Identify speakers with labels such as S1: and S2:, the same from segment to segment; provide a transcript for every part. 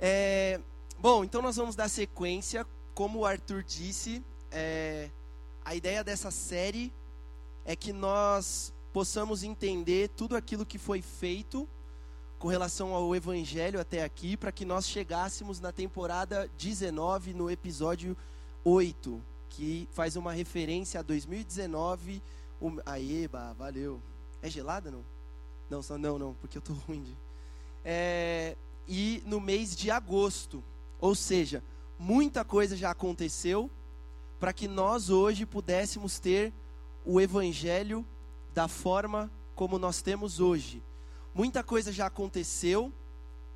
S1: É, bom, então nós vamos dar sequência. Como o Arthur disse, é, a ideia dessa série é que nós possamos entender tudo aquilo que foi feito com relação ao Evangelho até aqui, para que nós chegássemos na temporada 19, no episódio 8, que faz uma referência a 2019. Um... Aeba, valeu. É gelada não? Não, só não, não, porque eu tô ruim de. É... E no mês de agosto. Ou seja, muita coisa já aconteceu para que nós hoje pudéssemos ter o evangelho da forma como nós temos hoje. Muita coisa já aconteceu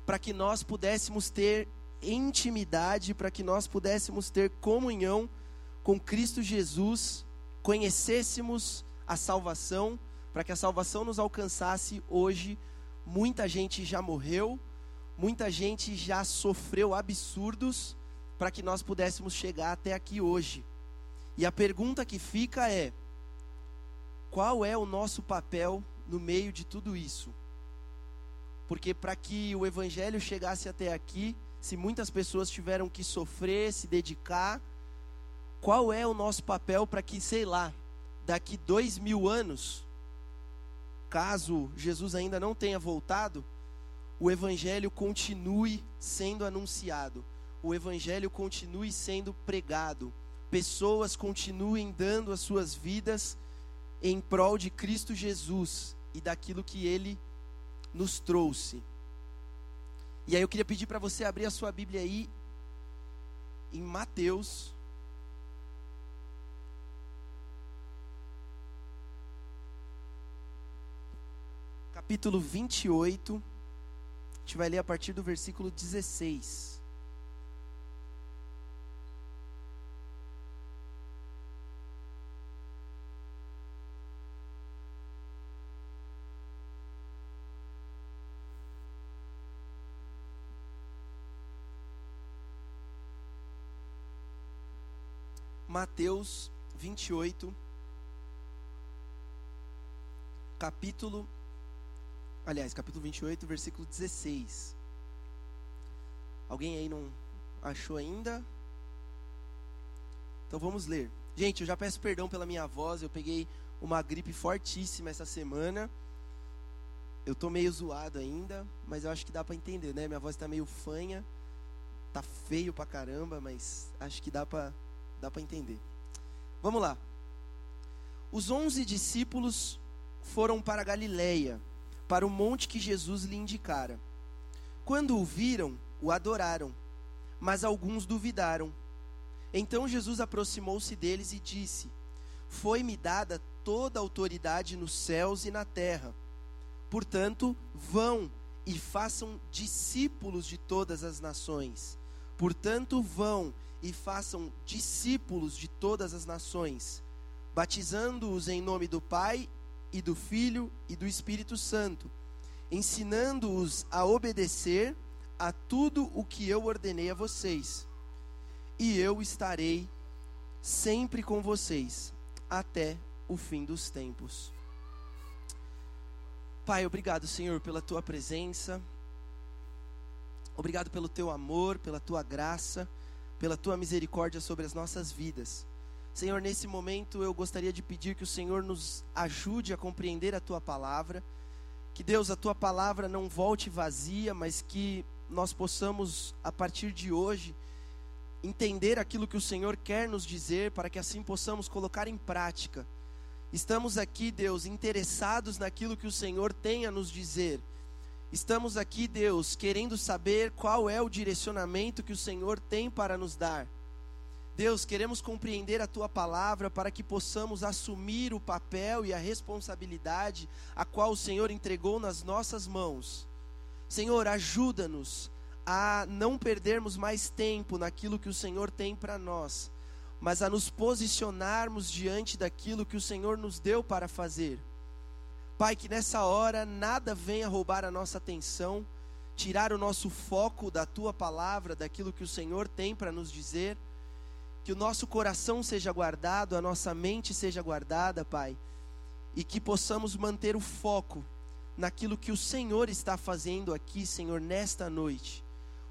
S1: para que nós pudéssemos ter intimidade, para que nós pudéssemos ter comunhão com Cristo Jesus, conhecêssemos a salvação, para que a salvação nos alcançasse hoje. Muita gente já morreu, muita gente já sofreu absurdos para que nós pudéssemos chegar até aqui hoje. E a pergunta que fica é: qual é o nosso papel no meio de tudo isso? Porque para que o evangelho chegasse até aqui, se muitas pessoas tiveram que sofrer, se dedicar, qual é o nosso papel para que, sei lá, daqui dois mil anos, caso Jesus ainda não tenha voltado, o evangelho continue sendo anunciado, o evangelho continue sendo pregado, pessoas continuem dando as suas vidas em prol de Cristo Jesus e daquilo que ele nos trouxe. E aí eu queria pedir para você abrir a sua Bíblia aí em Mateus. Capítulo 28. A gente vai ler a partir do versículo 16. Mateus 28, capítulo. Aliás, capítulo 28, versículo 16. Alguém aí não achou ainda? Então vamos ler. Gente, eu já peço perdão pela minha voz, eu peguei uma gripe fortíssima essa semana. Eu tô meio zoado ainda, mas eu acho que dá para entender, né? Minha voz tá meio fanha, tá feio pra caramba, mas acho que dá para Dá para entender. Vamos lá. Os onze discípulos foram para Galiléia, para o monte que Jesus lhe indicara. Quando o viram, o adoraram, mas alguns duvidaram. Então Jesus aproximou-se deles e disse: Foi-me dada toda a autoridade nos céus e na terra. Portanto, vão e façam discípulos de todas as nações. Portanto, vão e façam discípulos de todas as nações, batizando-os em nome do Pai e do Filho e do Espírito Santo, ensinando-os a obedecer a tudo o que eu ordenei a vocês. E eu estarei sempre com vocês até o fim dos tempos. Pai, obrigado, Senhor, pela tua presença. Obrigado pelo teu amor, pela tua graça pela tua misericórdia sobre as nossas vidas. Senhor, nesse momento eu gostaria de pedir que o Senhor nos ajude a compreender a tua palavra, que Deus, a tua palavra não volte vazia, mas que nós possamos, a partir de hoje, entender aquilo que o Senhor quer nos dizer, para que assim possamos colocar em prática. Estamos aqui, Deus, interessados naquilo que o Senhor tem a nos dizer Estamos aqui, Deus, querendo saber qual é o direcionamento que o Senhor tem para nos dar. Deus, queremos compreender a tua palavra para que possamos assumir o papel e a responsabilidade a qual o Senhor entregou nas nossas mãos. Senhor, ajuda-nos a não perdermos mais tempo naquilo que o Senhor tem para nós, mas a nos posicionarmos diante daquilo que o Senhor nos deu para fazer. Pai, que nessa hora nada venha roubar a nossa atenção, tirar o nosso foco da tua palavra, daquilo que o Senhor tem para nos dizer. Que o nosso coração seja guardado, a nossa mente seja guardada, Pai, e que possamos manter o foco naquilo que o Senhor está fazendo aqui, Senhor, nesta noite.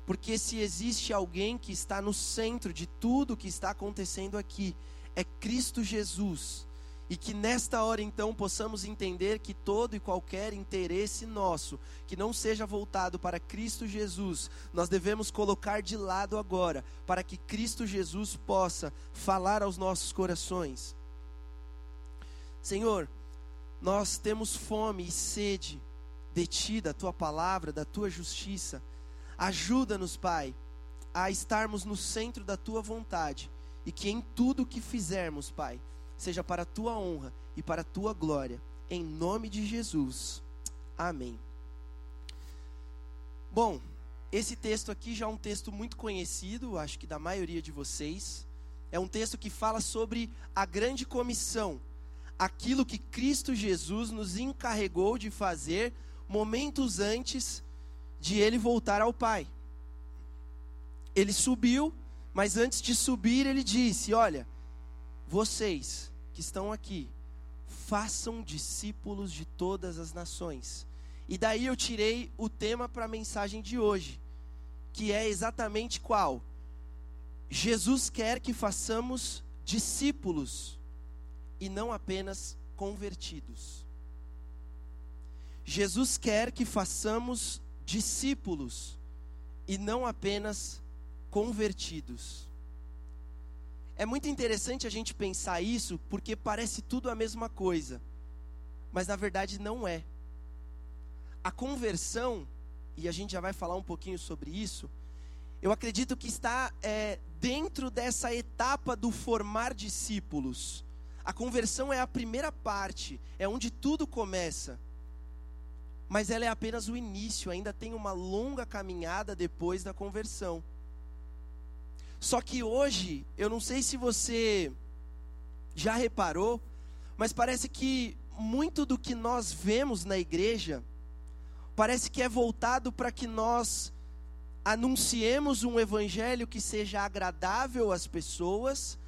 S1: Porque se existe alguém que está no centro de tudo que está acontecendo aqui, é Cristo Jesus. E que nesta hora então possamos entender que todo e qualquer interesse nosso, que não seja voltado para Cristo Jesus, nós devemos colocar de lado agora, para que Cristo Jesus possa falar aos nossos corações. Senhor, nós temos fome e sede de Ti, da Tua palavra, da Tua justiça. Ajuda-nos, Pai, a estarmos no centro da Tua vontade e que em tudo que fizermos, Pai, seja para a Tua honra e para a Tua glória. Em nome de Jesus. Amém. Bom, esse texto aqui já é um texto muito conhecido, acho que da maioria de vocês. É um texto que fala sobre a grande comissão aquilo que Cristo Jesus nos encarregou de fazer momentos antes de ele voltar ao Pai. Ele subiu, mas antes de subir, ele disse: Olha, vocês que estão aqui, façam discípulos de todas as nações. E daí eu tirei o tema para a mensagem de hoje, que é exatamente qual? Jesus quer que façamos discípulos e não apenas convertidos. Jesus quer que façamos discípulos e não apenas convertidos. É muito interessante a gente pensar isso, porque parece tudo a mesma coisa, mas na verdade não é. A conversão, e a gente já vai falar um pouquinho sobre isso, eu acredito que está é, dentro dessa etapa do formar discípulos. A conversão é a primeira parte, é onde tudo começa. Mas ela é apenas o início, ainda tem uma longa caminhada depois da conversão. Só que hoje, eu não sei se você já reparou, mas parece que muito do que nós vemos na igreja parece que é voltado para que nós anunciemos um evangelho que seja agradável às pessoas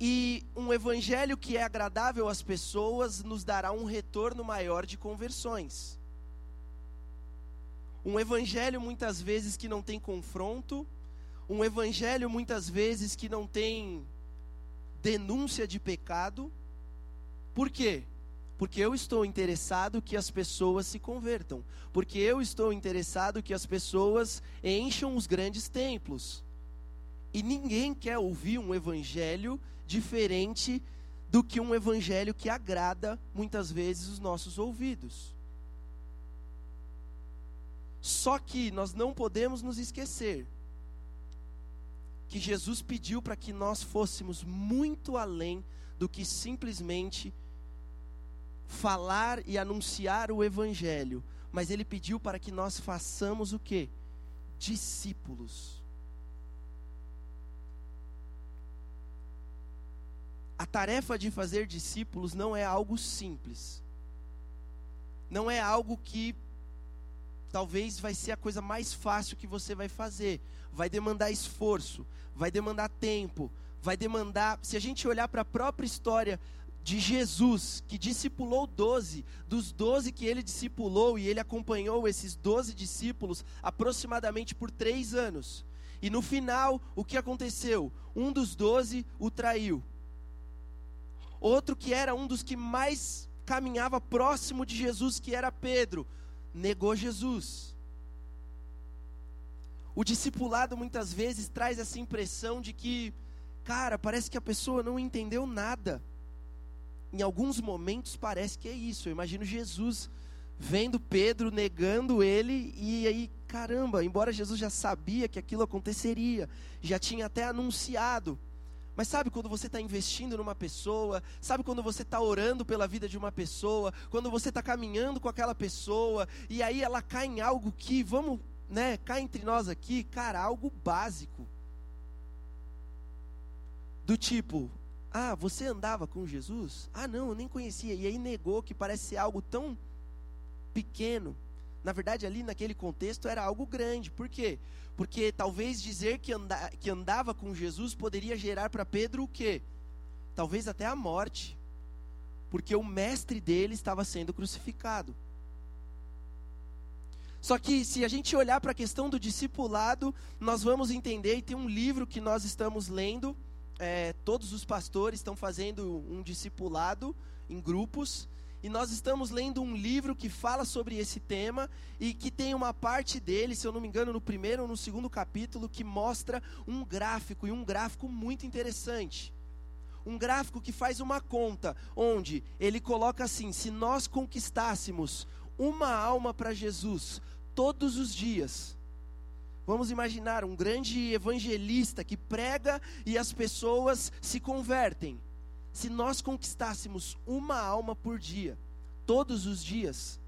S1: e um evangelho que é agradável às pessoas nos dará um retorno maior de conversões. Um evangelho muitas vezes que não tem confronto, um evangelho muitas vezes que não tem denúncia de pecado. Por quê? Porque eu estou interessado que as pessoas se convertam, porque eu estou interessado que as pessoas encham os grandes templos. E ninguém quer ouvir um evangelho diferente do que um evangelho que agrada muitas vezes os nossos ouvidos. Só que nós não podemos nos esquecer que Jesus pediu para que nós fôssemos muito além do que simplesmente falar e anunciar o evangelho, mas ele pediu para que nós façamos o quê? Discípulos. a tarefa de fazer discípulos não é algo simples. Não é algo que talvez vai ser a coisa mais fácil que você vai fazer. Vai demandar esforço, vai demandar tempo, vai demandar. Se a gente olhar para a própria história de Jesus, que discipulou doze, dos doze que ele discipulou, e ele acompanhou esses doze discípulos aproximadamente por três anos. E no final, o que aconteceu? Um dos doze o traiu. Outro que era um dos que mais caminhava próximo de Jesus, que era Pedro, negou Jesus. O discipulado muitas vezes traz essa impressão de que, cara, parece que a pessoa não entendeu nada. Em alguns momentos parece que é isso. Eu imagino Jesus vendo Pedro negando ele e aí, caramba, embora Jesus já sabia que aquilo aconteceria, já tinha até anunciado, mas sabe quando você está investindo numa pessoa, sabe quando você está orando pela vida de uma pessoa, quando você está caminhando com aquela pessoa, e aí ela cai em algo que, vamos, né, cai entre nós aqui, cara, algo básico. Do tipo, ah, você andava com Jesus? Ah, não, eu nem conhecia. E aí negou que parece ser algo tão pequeno. Na verdade, ali naquele contexto era algo grande. Por quê? Porque talvez dizer que, anda, que andava com Jesus poderia gerar para Pedro o quê? Talvez até a morte. Porque o mestre dele estava sendo crucificado. Só que se a gente olhar para a questão do discipulado, nós vamos entender, e tem um livro que nós estamos lendo, é, todos os pastores estão fazendo um discipulado em grupos, e nós estamos lendo um livro que fala sobre esse tema e que tem uma parte dele, se eu não me engano, no primeiro ou no segundo capítulo, que mostra um gráfico, e um gráfico muito interessante. Um gráfico que faz uma conta, onde ele coloca assim: se nós conquistássemos uma alma para Jesus todos os dias. Vamos imaginar um grande evangelista que prega e as pessoas se convertem. Se nós conquistássemos uma alma por dia, todos os dias,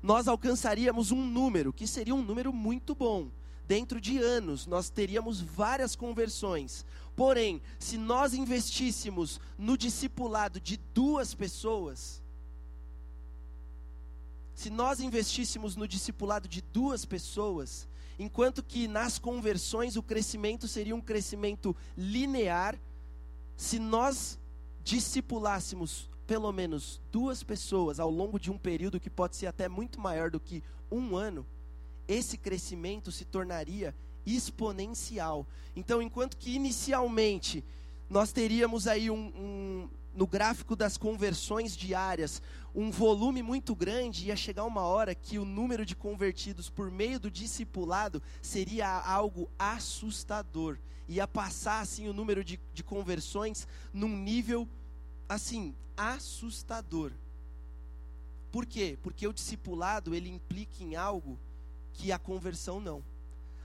S1: nós alcançaríamos um número, que seria um número muito bom. Dentro de anos, nós teríamos várias conversões. Porém, se nós investíssemos no discipulado de duas pessoas, se nós investíssemos no discipulado de duas pessoas, enquanto que nas conversões o crescimento seria um crescimento linear, se nós discipulássemos pelo menos duas pessoas ao longo de um período que pode ser até muito maior do que um ano, esse crescimento se tornaria exponencial. Então, enquanto que inicialmente nós teríamos aí um, um no gráfico das conversões diárias, um volume muito grande, ia chegar uma hora que o número de convertidos por meio do discipulado seria algo assustador. Ia passar assim o número de, de conversões num nível assim assustador. Por quê? Porque o discipulado ele implica em algo que a conversão não.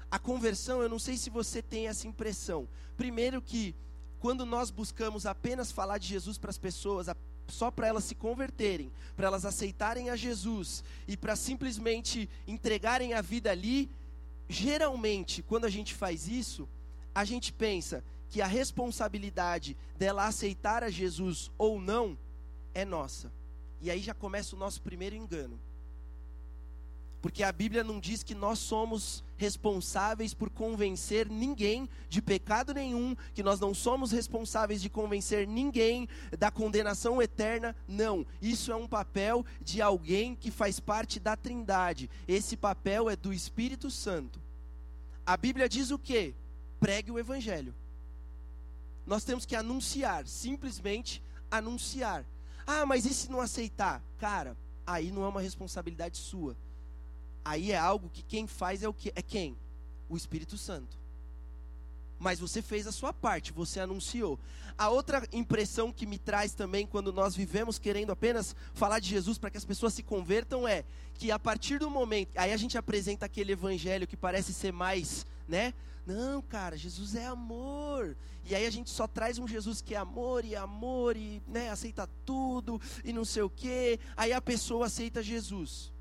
S1: A conversão, eu não sei se você tem essa impressão. Primeiro que quando nós buscamos apenas falar de Jesus para as pessoas, só para elas se converterem, para elas aceitarem a Jesus e para simplesmente entregarem a vida ali, geralmente, quando a gente faz isso, a gente pensa que a responsabilidade dela aceitar a Jesus ou não é nossa. E aí já começa o nosso primeiro engano. Porque a Bíblia não diz que nós somos responsáveis por convencer ninguém de pecado nenhum, que nós não somos responsáveis de convencer ninguém da condenação eterna. Não, isso é um papel de alguém que faz parte da Trindade. Esse papel é do Espírito Santo. A Bíblia diz o quê? Pregue o evangelho. Nós temos que anunciar, simplesmente anunciar. Ah, mas e se não aceitar? Cara, aí não é uma responsabilidade sua aí é algo que quem faz é o que é quem? O Espírito Santo. Mas você fez a sua parte, você anunciou. A outra impressão que me traz também quando nós vivemos querendo apenas falar de Jesus para que as pessoas se convertam é que a partir do momento, aí a gente apresenta aquele evangelho que parece ser mais, né? Não, cara, Jesus é amor. E aí a gente só traz um Jesus que é amor e amor e, né, aceita tudo e não sei o quê. Aí a pessoa aceita Jesus.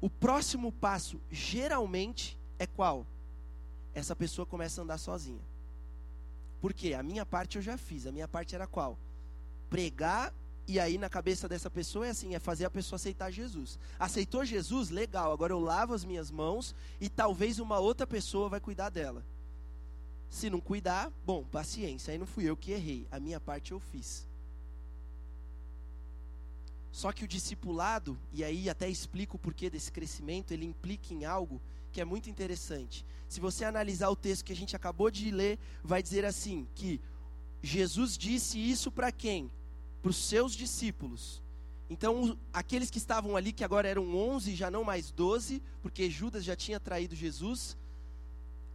S1: O próximo passo, geralmente, é qual? Essa pessoa começa a andar sozinha. Por quê? A minha parte eu já fiz. A minha parte era qual? Pregar, e aí na cabeça dessa pessoa é assim: é fazer a pessoa aceitar Jesus. Aceitou Jesus? Legal, agora eu lavo as minhas mãos e talvez uma outra pessoa vai cuidar dela. Se não cuidar, bom, paciência, aí não fui eu que errei. A minha parte eu fiz. Só que o discipulado, e aí até explico o porquê desse crescimento, ele implica em algo que é muito interessante. Se você analisar o texto que a gente acabou de ler, vai dizer assim: que Jesus disse isso para quem? Para os seus discípulos. Então, aqueles que estavam ali, que agora eram 11, já não mais 12, porque Judas já tinha traído Jesus,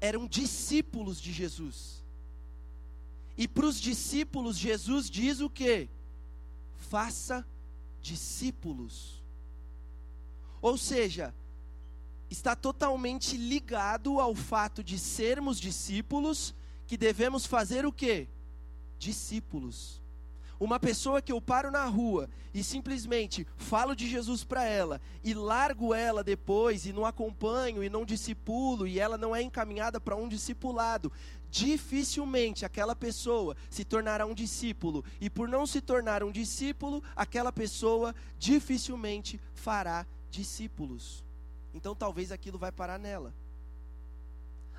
S1: eram discípulos de Jesus. E para os discípulos, Jesus diz o que? Faça discípulos. Ou seja, está totalmente ligado ao fato de sermos discípulos, que devemos fazer o quê? Discípulos. Uma pessoa que eu paro na rua e simplesmente falo de Jesus para ela e largo ela depois e não acompanho e não discipulo e ela não é encaminhada para um discipulado, dificilmente aquela pessoa se tornará um discípulo, e por não se tornar um discípulo, aquela pessoa dificilmente fará discípulos. Então talvez aquilo vai parar nela.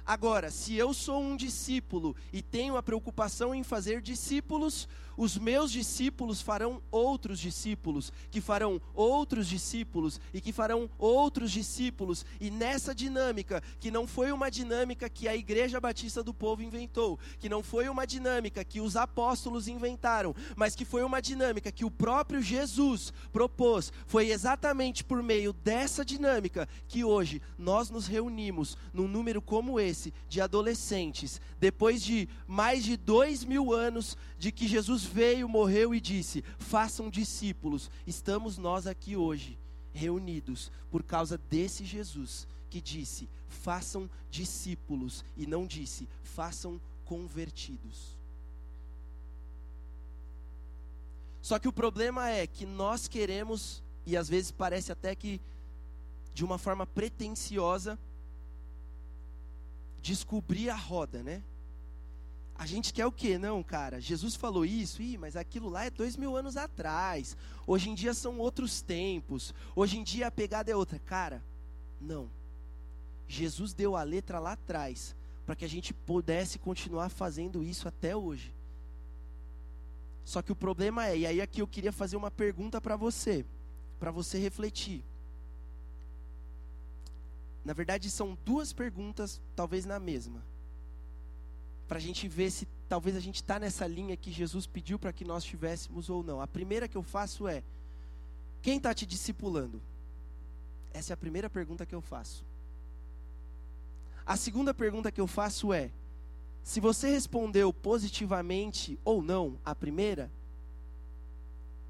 S1: Agora, se eu sou um discípulo e tenho a preocupação em fazer discípulos, os meus discípulos farão outros discípulos, que farão outros discípulos e que farão outros discípulos. E nessa dinâmica, que não foi uma dinâmica que a Igreja Batista do Povo inventou, que não foi uma dinâmica que os apóstolos inventaram, mas que foi uma dinâmica que o próprio Jesus propôs, foi exatamente por meio dessa dinâmica que hoje nós nos reunimos num número como esse de adolescentes, depois de mais de dois mil anos de que Jesus veio, morreu e disse: façam discípulos. Estamos nós aqui hoje, reunidos, por causa desse Jesus que disse: façam discípulos, e não disse: façam convertidos. Só que o problema é que nós queremos, e às vezes parece até que de uma forma pretensiosa, descobrir a roda, né? A gente quer o quê? Não, cara, Jesus falou isso, Ih, mas aquilo lá é dois mil anos atrás. Hoje em dia são outros tempos. Hoje em dia a pegada é outra. Cara, não. Jesus deu a letra lá atrás para que a gente pudesse continuar fazendo isso até hoje. Só que o problema é, e aí aqui eu queria fazer uma pergunta para você, para você refletir. Na verdade, são duas perguntas, talvez na mesma para a gente ver se talvez a gente está nessa linha que Jesus pediu para que nós tivéssemos ou não. A primeira que eu faço é: quem está te discipulando? Essa é a primeira pergunta que eu faço. A segunda pergunta que eu faço é: se você respondeu positivamente ou não a primeira,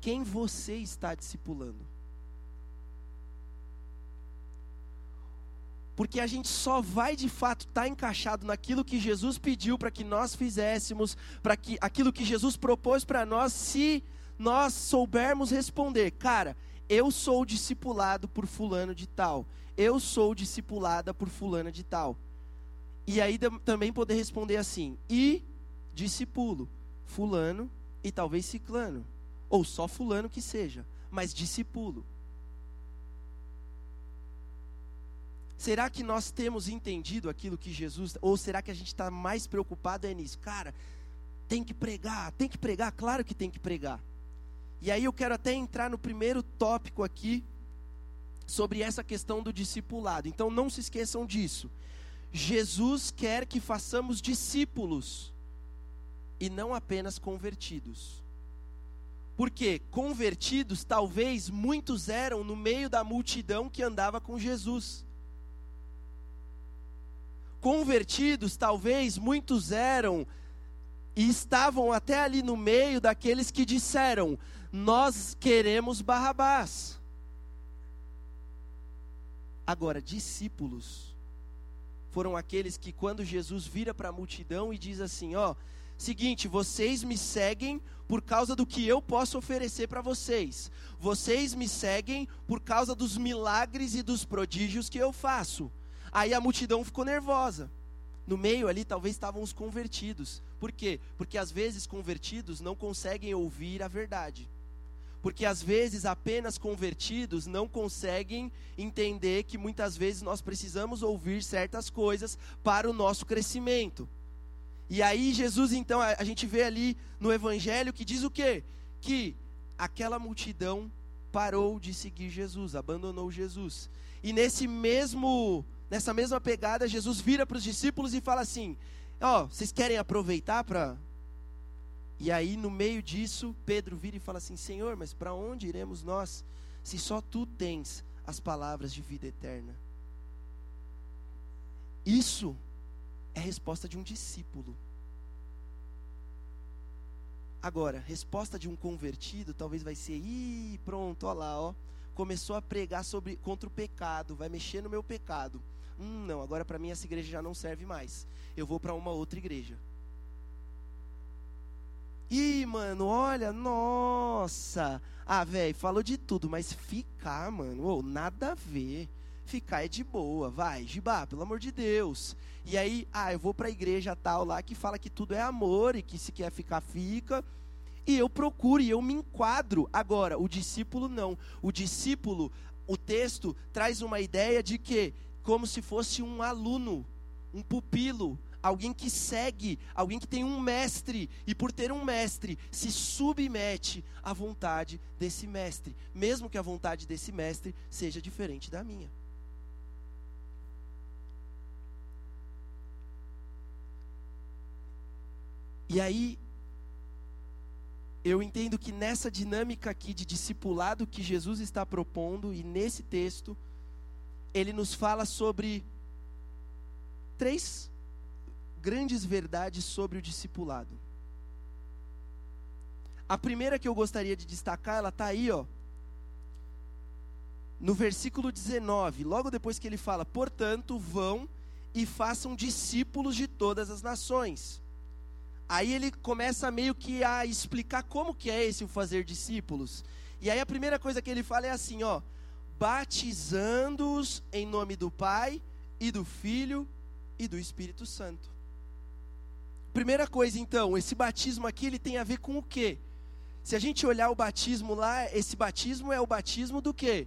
S1: quem você está discipulando? Porque a gente só vai de fato estar tá encaixado naquilo que Jesus pediu para que nós fizéssemos, para que aquilo que Jesus propôs para nós, se nós soubermos responder, cara, eu sou discipulado por fulano de tal, eu sou discipulada por fulana de tal. E aí também poder responder assim, e discipulo, fulano e talvez ciclano, ou só fulano que seja, mas discipulo. Será que nós temos entendido aquilo que Jesus, ou será que a gente está mais preocupado é nisso? Cara, tem que pregar, tem que pregar, claro que tem que pregar. E aí eu quero até entrar no primeiro tópico aqui, sobre essa questão do discipulado. Então não se esqueçam disso. Jesus quer que façamos discípulos e não apenas convertidos. Porque convertidos, talvez muitos eram no meio da multidão que andava com Jesus convertidos, talvez muitos eram e estavam até ali no meio daqueles que disseram: Nós queremos Barrabás. Agora, discípulos foram aqueles que, quando Jesus vira para a multidão e diz assim: Ó, seguinte, vocês me seguem por causa do que eu posso oferecer para vocês, vocês me seguem por causa dos milagres e dos prodígios que eu faço. Aí a multidão ficou nervosa. No meio ali talvez estavam os convertidos. Por quê? Porque às vezes convertidos não conseguem ouvir a verdade. Porque às vezes apenas convertidos não conseguem entender que muitas vezes nós precisamos ouvir certas coisas para o nosso crescimento. E aí Jesus então a, gente vê ali no evangelho que diz o quê? Que aquela multidão parou de seguir Jesus, abandonou Jesus. E nesse mesmo nessa mesma pegada, Jesus vira para os discípulos e fala assim: Ó, oh, vocês querem aproveitar para. E aí, no meio disso, Pedro vira e fala assim: Senhor, mas para onde iremos nós, se só tu tens as palavras de vida eterna? Isso é a resposta de um discípulo. Agora, resposta de um convertido talvez vai ser: ih, pronto, olha lá, ó, começou a pregar sobre contra o pecado, vai mexer no meu pecado. Hum, não, agora para mim essa igreja já não serve mais. Eu vou para uma outra igreja. Ih, mano, olha, nossa. Ah, velho, falou de tudo, mas ficar, mano, oh, nada a ver. Ficar é de boa, vai, Gibá, pelo amor de Deus. E aí, ah, eu vou para a igreja tal lá que fala que tudo é amor e que se quer ficar, fica. E eu procuro e eu me enquadro. Agora, o discípulo não. O discípulo, o texto traz uma ideia de que como se fosse um aluno, um pupilo, alguém que segue, alguém que tem um mestre, e por ter um mestre, se submete à vontade desse mestre, mesmo que a vontade desse mestre seja diferente da minha. E aí, eu entendo que nessa dinâmica aqui de discipulado que Jesus está propondo, e nesse texto, ele nos fala sobre três grandes verdades sobre o discipulado. A primeira que eu gostaria de destacar, ela está aí, ó, no versículo 19, logo depois que ele fala: Portanto, vão e façam discípulos de todas as nações. Aí ele começa meio que a explicar como que é esse o fazer discípulos. E aí a primeira coisa que ele fala é assim, ó: batizando-os em nome do Pai e do Filho e do Espírito Santo. Primeira coisa, então, esse batismo aqui ele tem a ver com o quê? Se a gente olhar o batismo lá, esse batismo é o batismo do quê?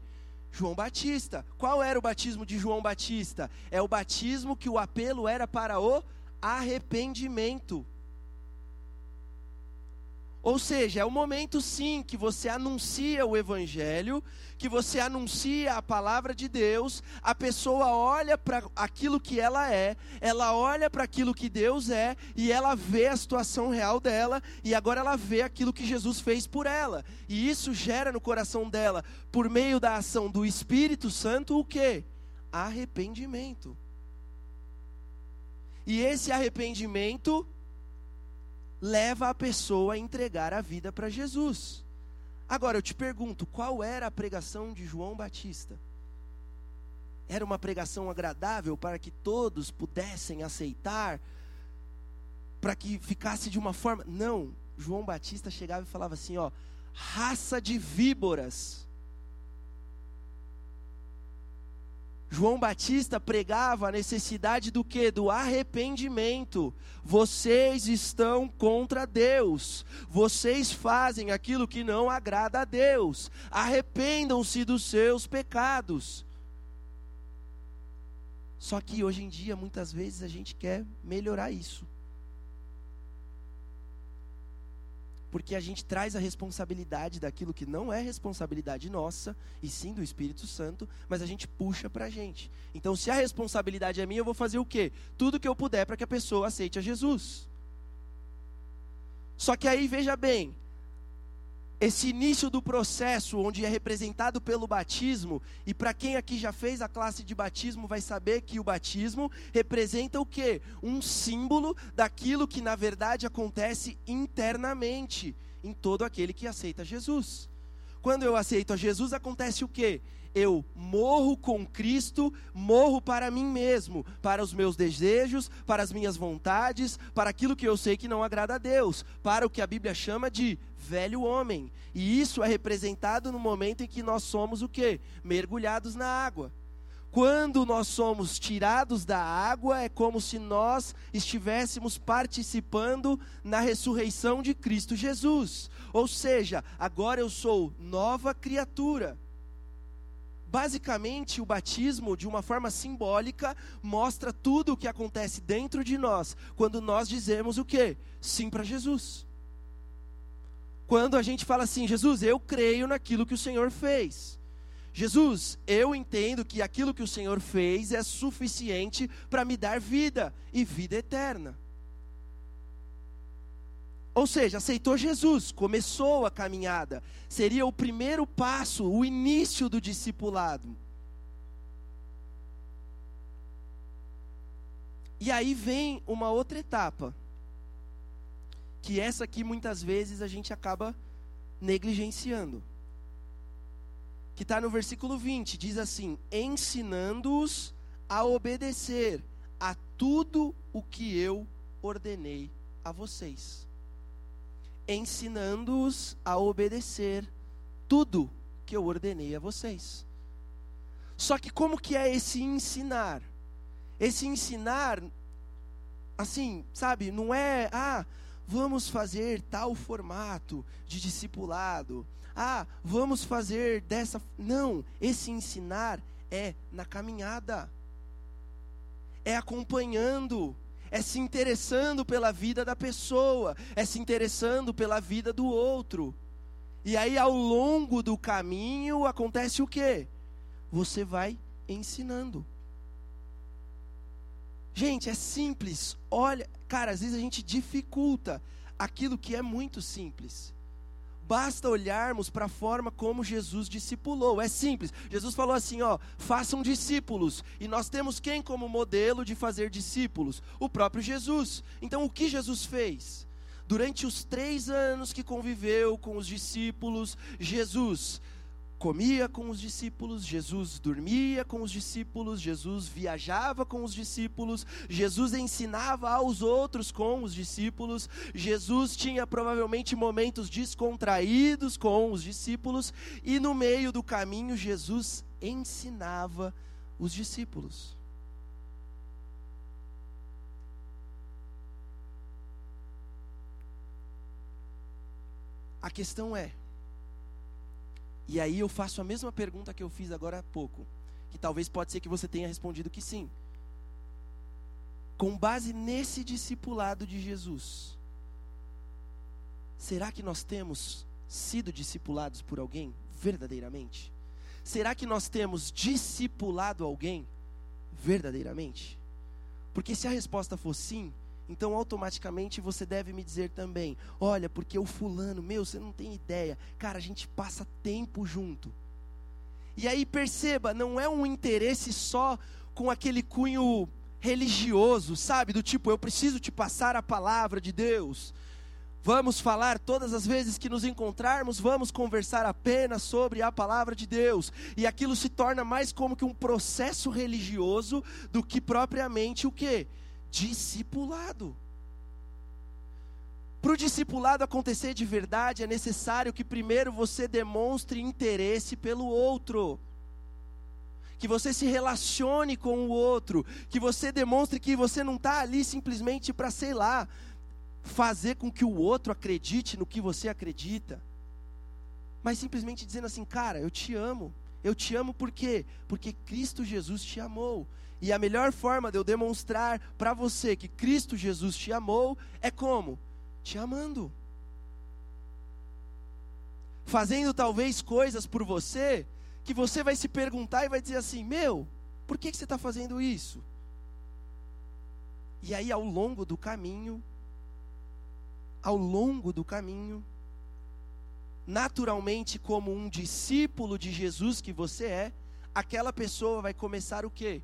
S1: João Batista. Qual era o batismo de João Batista? É o batismo que o apelo era para o arrependimento. Ou seja, é o momento sim que você anuncia o evangelho, que você anuncia a palavra de Deus, a pessoa olha para aquilo que ela é, ela olha para aquilo que Deus é e ela vê a situação real dela e agora ela vê aquilo que Jesus fez por ela. E isso gera no coração dela, por meio da ação do Espírito Santo, o que? Arrependimento. E esse arrependimento leva a pessoa a entregar a vida para Jesus. Agora eu te pergunto, qual era a pregação de João Batista? Era uma pregação agradável para que todos pudessem aceitar, para que ficasse de uma forma. Não, João Batista chegava e falava assim: ó, raça de víboras. João Batista pregava a necessidade do que? Do arrependimento. Vocês estão contra Deus. Vocês fazem aquilo que não agrada a Deus. Arrependam-se dos seus pecados. Só que hoje em dia, muitas vezes, a gente quer melhorar isso. Porque a gente traz a responsabilidade daquilo que não é responsabilidade nossa, e sim do Espírito Santo, mas a gente puxa para a gente. Então, se a responsabilidade é minha, eu vou fazer o quê? Tudo que eu puder para que a pessoa aceite a Jesus. Só que aí, veja bem, esse início do processo, onde é representado pelo batismo, e para quem aqui já fez a classe de batismo, vai saber que o batismo representa o quê? Um símbolo daquilo que na verdade acontece internamente em todo aquele que aceita Jesus. Quando eu aceito a Jesus, acontece o quê? Eu morro com Cristo, morro para mim mesmo, para os meus desejos, para as minhas vontades, para aquilo que eu sei que não agrada a Deus, para o que a Bíblia chama de velho homem. E isso é representado no momento em que nós somos o quê? Mergulhados na água. Quando nós somos tirados da água, é como se nós estivéssemos participando na ressurreição de Cristo Jesus. Ou seja, agora eu sou nova criatura. Basicamente, o batismo, de uma forma simbólica, mostra tudo o que acontece dentro de nós quando nós dizemos o quê? Sim para Jesus. Quando a gente fala assim, Jesus, eu creio naquilo que o Senhor fez. Jesus, eu entendo que aquilo que o Senhor fez é suficiente para me dar vida e vida eterna. Ou seja, aceitou Jesus, começou a caminhada. Seria o primeiro passo, o início do discipulado. E aí vem uma outra etapa. Que essa aqui muitas vezes a gente acaba negligenciando. Que está no versículo 20, diz assim: ensinando-os a obedecer a tudo o que eu ordenei a vocês ensinando-os a obedecer tudo que eu ordenei a vocês. Só que como que é esse ensinar? Esse ensinar, assim, sabe, não é, ah, vamos fazer tal formato de discipulado. Ah, vamos fazer dessa. Não, esse ensinar é na caminhada. é acompanhando, é se interessando pela vida da pessoa, é se interessando pela vida do outro. E aí, ao longo do caminho, acontece o quê? Você vai ensinando. Gente, é simples. Olha, cara, às vezes a gente dificulta aquilo que é muito simples. Basta olharmos para a forma como Jesus discipulou. É simples. Jesus falou assim: ó, façam discípulos. E nós temos quem como modelo de fazer discípulos? O próprio Jesus. Então, o que Jesus fez? Durante os três anos que conviveu com os discípulos, Jesus comia com os discípulos, Jesus dormia com os discípulos, Jesus viajava com os discípulos, Jesus ensinava aos outros com os discípulos, Jesus tinha provavelmente momentos descontraídos com os discípulos, e no meio do caminho, Jesus ensinava os discípulos. A questão é, e aí eu faço a mesma pergunta que eu fiz agora há pouco, que talvez pode ser que você tenha respondido que sim. Com base nesse discipulado de Jesus, será que nós temos sido discipulados por alguém verdadeiramente? Será que nós temos discipulado alguém verdadeiramente? Porque se a resposta for sim, então automaticamente você deve me dizer também: olha, porque o fulano, meu, você não tem ideia, cara, a gente passa tempo junto. E aí perceba, não é um interesse só com aquele cunho religioso, sabe? Do tipo, eu preciso te passar a palavra de Deus. Vamos falar todas as vezes que nos encontrarmos, vamos conversar apenas sobre a palavra de Deus. E aquilo se torna mais como que um processo religioso do que propriamente o que? Discipulado. Para o discipulado acontecer de verdade, é necessário que primeiro você demonstre interesse pelo outro. Que você se relacione com o outro. Que você demonstre que você não está ali simplesmente para, sei lá, fazer com que o outro acredite no que você acredita. Mas simplesmente dizendo assim, cara, eu te amo. Eu te amo por quê? Porque Cristo Jesus te amou. E a melhor forma de eu demonstrar para você que Cristo Jesus te amou é como? Te amando. Fazendo talvez coisas por você que você vai se perguntar e vai dizer assim: Meu, por que, que você está fazendo isso? E aí, ao longo do caminho, ao longo do caminho, naturalmente, como um discípulo de Jesus que você é, aquela pessoa vai começar o quê?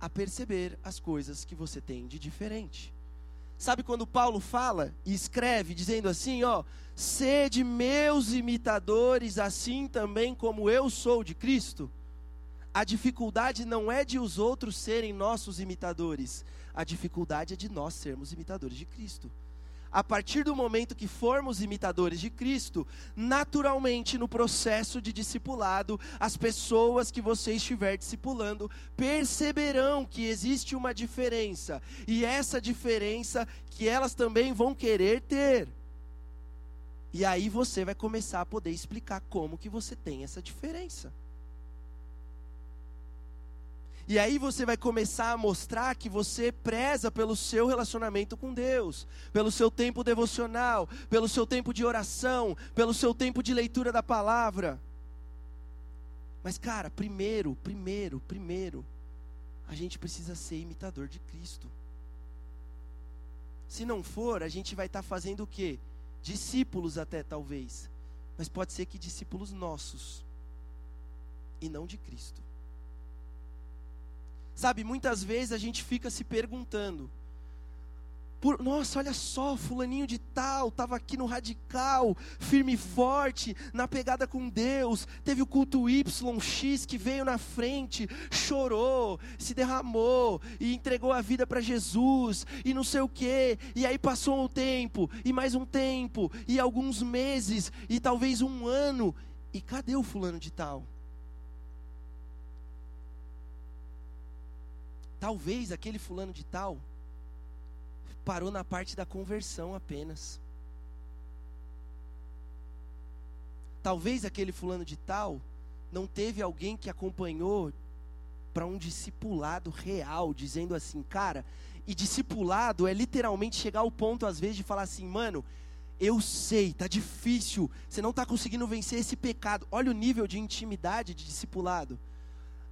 S1: A perceber as coisas que você tem de diferente. Sabe quando Paulo fala e escreve dizendo assim, ó, sede meus imitadores, assim também como eu sou de Cristo? A dificuldade não é de os outros serem nossos imitadores, a dificuldade é de nós sermos imitadores de Cristo a partir do momento que formos imitadores de Cristo, naturalmente no processo de discipulado, as pessoas que você estiver discipulando perceberão que existe uma diferença, e essa diferença que elas também vão querer ter. E aí você vai começar a poder explicar como que você tem essa diferença. E aí você vai começar a mostrar que você preza pelo seu relacionamento com Deus, pelo seu tempo devocional, pelo seu tempo de oração, pelo seu tempo de leitura da palavra. Mas, cara, primeiro, primeiro, primeiro, a gente precisa ser imitador de Cristo. Se não for, a gente vai estar tá fazendo o quê? Discípulos até talvez. Mas pode ser que discípulos nossos e não de Cristo. Sabe, muitas vezes a gente fica se perguntando, por, nossa, olha só, fulaninho de tal, estava aqui no radical, firme e forte, na pegada com Deus, teve o culto YX que veio na frente, chorou, se derramou e entregou a vida para Jesus, e não sei o que, e aí passou um tempo, e mais um tempo, e alguns meses, e talvez um ano, e cadê o fulano de tal? Talvez aquele fulano de tal parou na parte da conversão apenas. Talvez aquele fulano de tal não teve alguém que acompanhou para um discipulado real, dizendo assim, cara, e discipulado é literalmente chegar ao ponto, às vezes, de falar assim, mano, eu sei, tá difícil, você não está conseguindo vencer esse pecado. Olha o nível de intimidade de discipulado.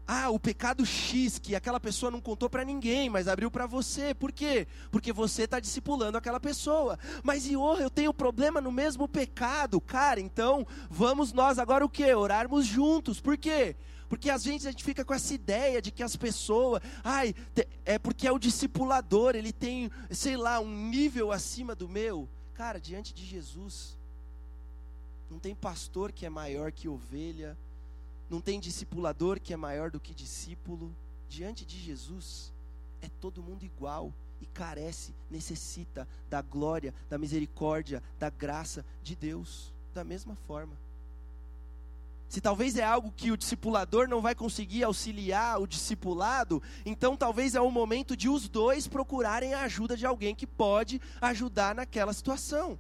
S1: Ah, o pecado X que aquela pessoa não contou para ninguém, mas abriu para você. Por quê? Porque você está discipulando aquela pessoa. Mas e oh, eu tenho problema no mesmo pecado, cara. Então vamos nós agora o quê? Orarmos juntos. Por quê? Porque às vezes a gente fica com essa ideia de que as pessoas, ai, é porque é o discipulador, ele tem, sei lá, um nível acima do meu. Cara, diante de Jesus, não tem pastor que é maior que ovelha não tem discipulador que é maior do que discípulo. Diante de Jesus, é todo mundo igual e carece, necessita da glória, da misericórdia, da graça de Deus, da mesma forma. Se talvez é algo que o discipulador não vai conseguir auxiliar o discipulado, então talvez é o momento de os dois procurarem a ajuda de alguém que pode ajudar naquela situação.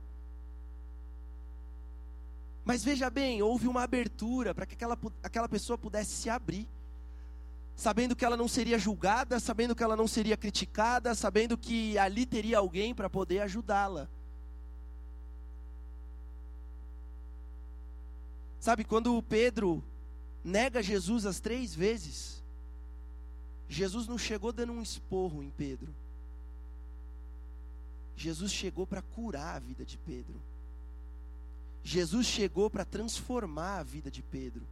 S1: Mas veja bem, houve uma abertura para que aquela, aquela pessoa pudesse se abrir. Sabendo que ela não seria julgada, sabendo que ela não seria criticada, sabendo que ali teria alguém para poder ajudá-la. Sabe, quando Pedro nega Jesus as três vezes, Jesus não chegou dando um esporro em Pedro. Jesus chegou para curar a vida de Pedro. Jesus chegou para transformar a vida de Pedro.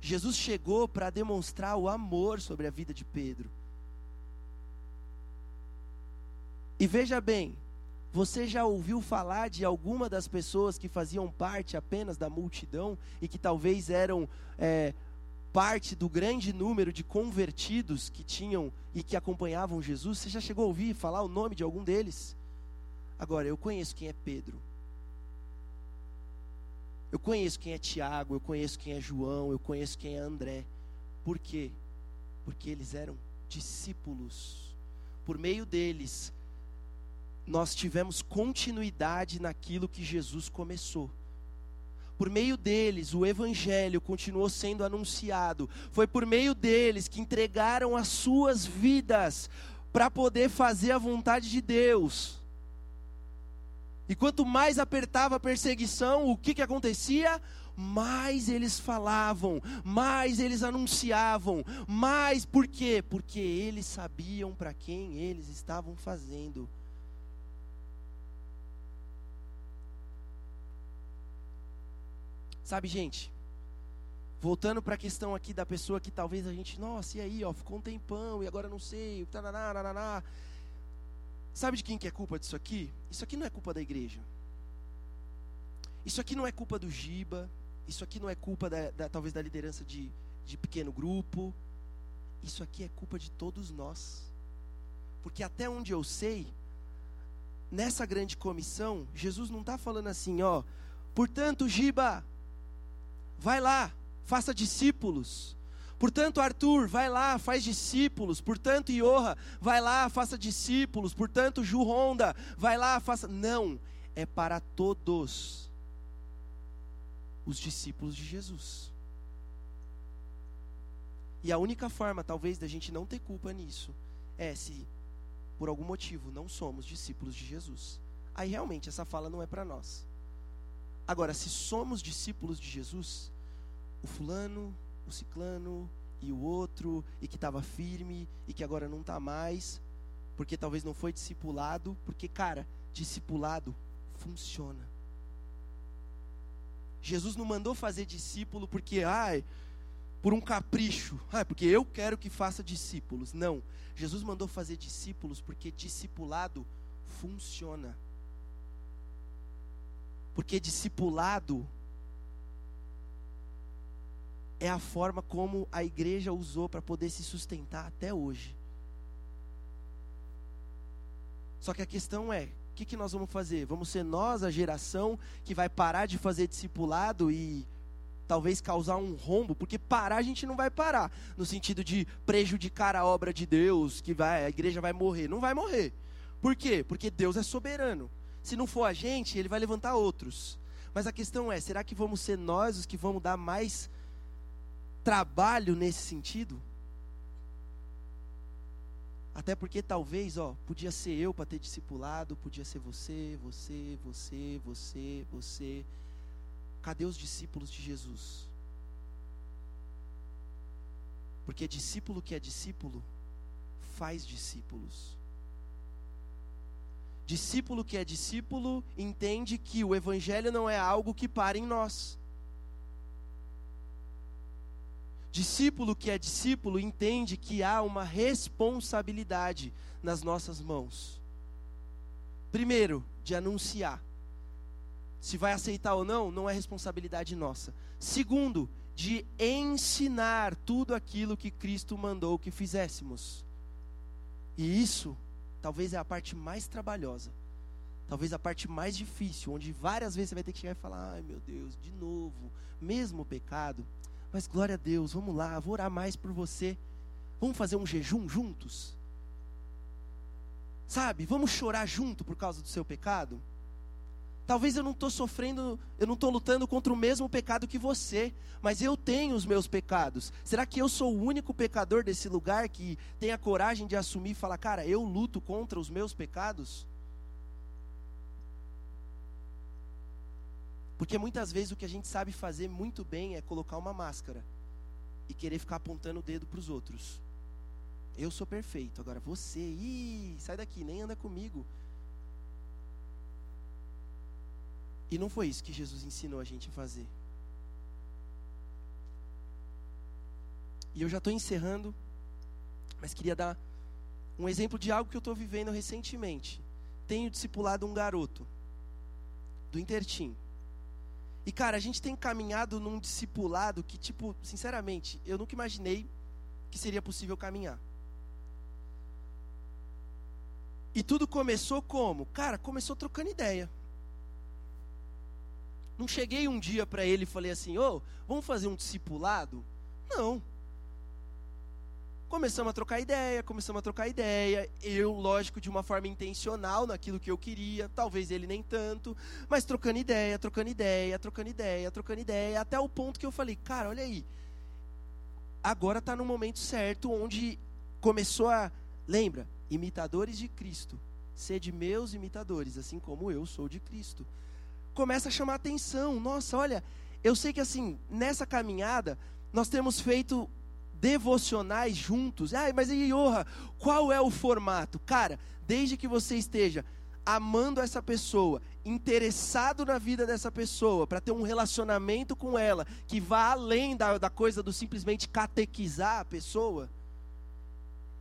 S1: Jesus chegou para demonstrar o amor sobre a vida de Pedro. E veja bem, você já ouviu falar de alguma das pessoas que faziam parte apenas da multidão e que talvez eram é, parte do grande número de convertidos que tinham e que acompanhavam Jesus? Você já chegou a ouvir falar o nome de algum deles? Agora, eu conheço quem é Pedro. Eu conheço quem é Tiago, eu conheço quem é João, eu conheço quem é André. Por quê? Porque eles eram discípulos. Por meio deles, nós tivemos continuidade naquilo que Jesus começou. Por meio deles, o Evangelho continuou sendo anunciado. Foi por meio deles que entregaram as suas vidas para poder fazer a vontade de Deus. E quanto mais apertava a perseguição, o que, que acontecia? Mais eles falavam, mais eles anunciavam, mais por quê? Porque eles sabiam para quem eles estavam fazendo. Sabe, gente, voltando para a questão aqui da pessoa que talvez a gente, nossa, e aí, ó, ficou um tempão e agora não sei, tananá, nananá. Sabe de quem que é culpa disso aqui? Isso aqui não é culpa da igreja. Isso aqui não é culpa do Giba. Isso aqui não é culpa da, da, talvez da liderança de, de pequeno grupo. Isso aqui é culpa de todos nós. Porque até onde eu sei, nessa grande comissão, Jesus não está falando assim, ó. Portanto, Giba, vai lá, faça discípulos. Portanto, Arthur, vai lá, faz discípulos. Portanto, Iorra, vai lá, faça discípulos. Portanto, Ju Honda, vai lá, faça. Não, é para todos os discípulos de Jesus. E a única forma, talvez, da gente não ter culpa nisso é se, por algum motivo, não somos discípulos de Jesus. Aí realmente essa fala não é para nós. Agora, se somos discípulos de Jesus, o fulano, o ciclano e o outro, e que estava firme e que agora não está mais, porque talvez não foi discipulado, porque, cara, discipulado funciona. Jesus não mandou fazer discípulo porque, ai, por um capricho, ai, porque eu quero que faça discípulos. Não. Jesus mandou fazer discípulos porque discipulado funciona. Porque discipulado é a forma como a igreja usou para poder se sustentar até hoje. Só que a questão é: o que, que nós vamos fazer? Vamos ser nós a geração que vai parar de fazer discipulado e talvez causar um rombo, porque parar a gente não vai parar, no sentido de prejudicar a obra de Deus, que vai, a igreja vai morrer. Não vai morrer. Por quê? Porque Deus é soberano. Se não for a gente, ele vai levantar outros. Mas a questão é, será que vamos ser nós os que vamos dar mais trabalho nesse sentido? Até porque talvez, ó, podia ser eu para ter discipulado, podia ser você, você, você, você, você. Cadê os discípulos de Jesus? Porque discípulo que é discípulo faz discípulos. Discípulo que é discípulo entende que o evangelho não é algo que para em nós. Discípulo que é discípulo entende que há uma responsabilidade nas nossas mãos. Primeiro, de anunciar. Se vai aceitar ou não, não é responsabilidade nossa. Segundo, de ensinar tudo aquilo que Cristo mandou que fizéssemos. E isso, talvez é a parte mais trabalhosa. Talvez a parte mais difícil, onde várias vezes você vai ter que chegar e falar: ai meu Deus, de novo, mesmo pecado. Mas glória a Deus, vamos lá, vou orar mais por você. Vamos fazer um jejum juntos? Sabe, vamos chorar junto por causa do seu pecado? Talvez eu não estou sofrendo, eu não estou lutando contra o mesmo pecado que você, mas eu tenho os meus pecados. Será que eu sou o único pecador desse lugar que tem a coragem de assumir e falar, cara, eu luto contra os meus pecados? Porque muitas vezes o que a gente sabe fazer muito bem é colocar uma máscara e querer ficar apontando o dedo para os outros. Eu sou perfeito, agora você, ih, sai daqui, nem anda comigo. E não foi isso que Jesus ensinou a gente a fazer. E eu já estou encerrando, mas queria dar um exemplo de algo que eu estou vivendo recentemente. Tenho discipulado um garoto do Intertim. E cara, a gente tem caminhado num discipulado que, tipo, sinceramente, eu nunca imaginei que seria possível caminhar. E tudo começou como? Cara, começou trocando ideia. Não cheguei um dia para ele e falei assim: "Ô, oh, vamos fazer um discipulado?" Não. Começamos a trocar ideia, começamos a trocar ideia. Eu, lógico, de uma forma intencional naquilo que eu queria, talvez ele nem tanto, mas trocando ideia, trocando ideia, trocando ideia, trocando ideia, até o ponto que eu falei, cara, olha aí, agora está no momento certo onde começou a. Lembra? Imitadores de Cristo. Sede meus imitadores, assim como eu sou de Cristo. Começa a chamar atenção. Nossa, olha, eu sei que assim, nessa caminhada, nós temos feito devocionais juntos. Ah, mas Iorra, qual é o formato? Cara, desde que você esteja amando essa pessoa, interessado na vida dessa pessoa, para ter um relacionamento com ela que vá além da, da coisa do simplesmente catequizar a pessoa,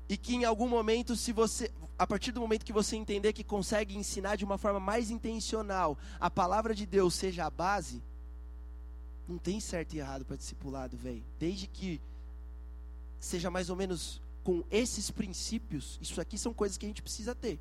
S1: e que em algum momento, se você, a partir do momento que você entender que consegue ensinar de uma forma mais intencional, a palavra de Deus seja a base, não tem certo e errado para discipulado, velho. Desde que seja mais ou menos com esses princípios, isso aqui são coisas que a gente precisa ter.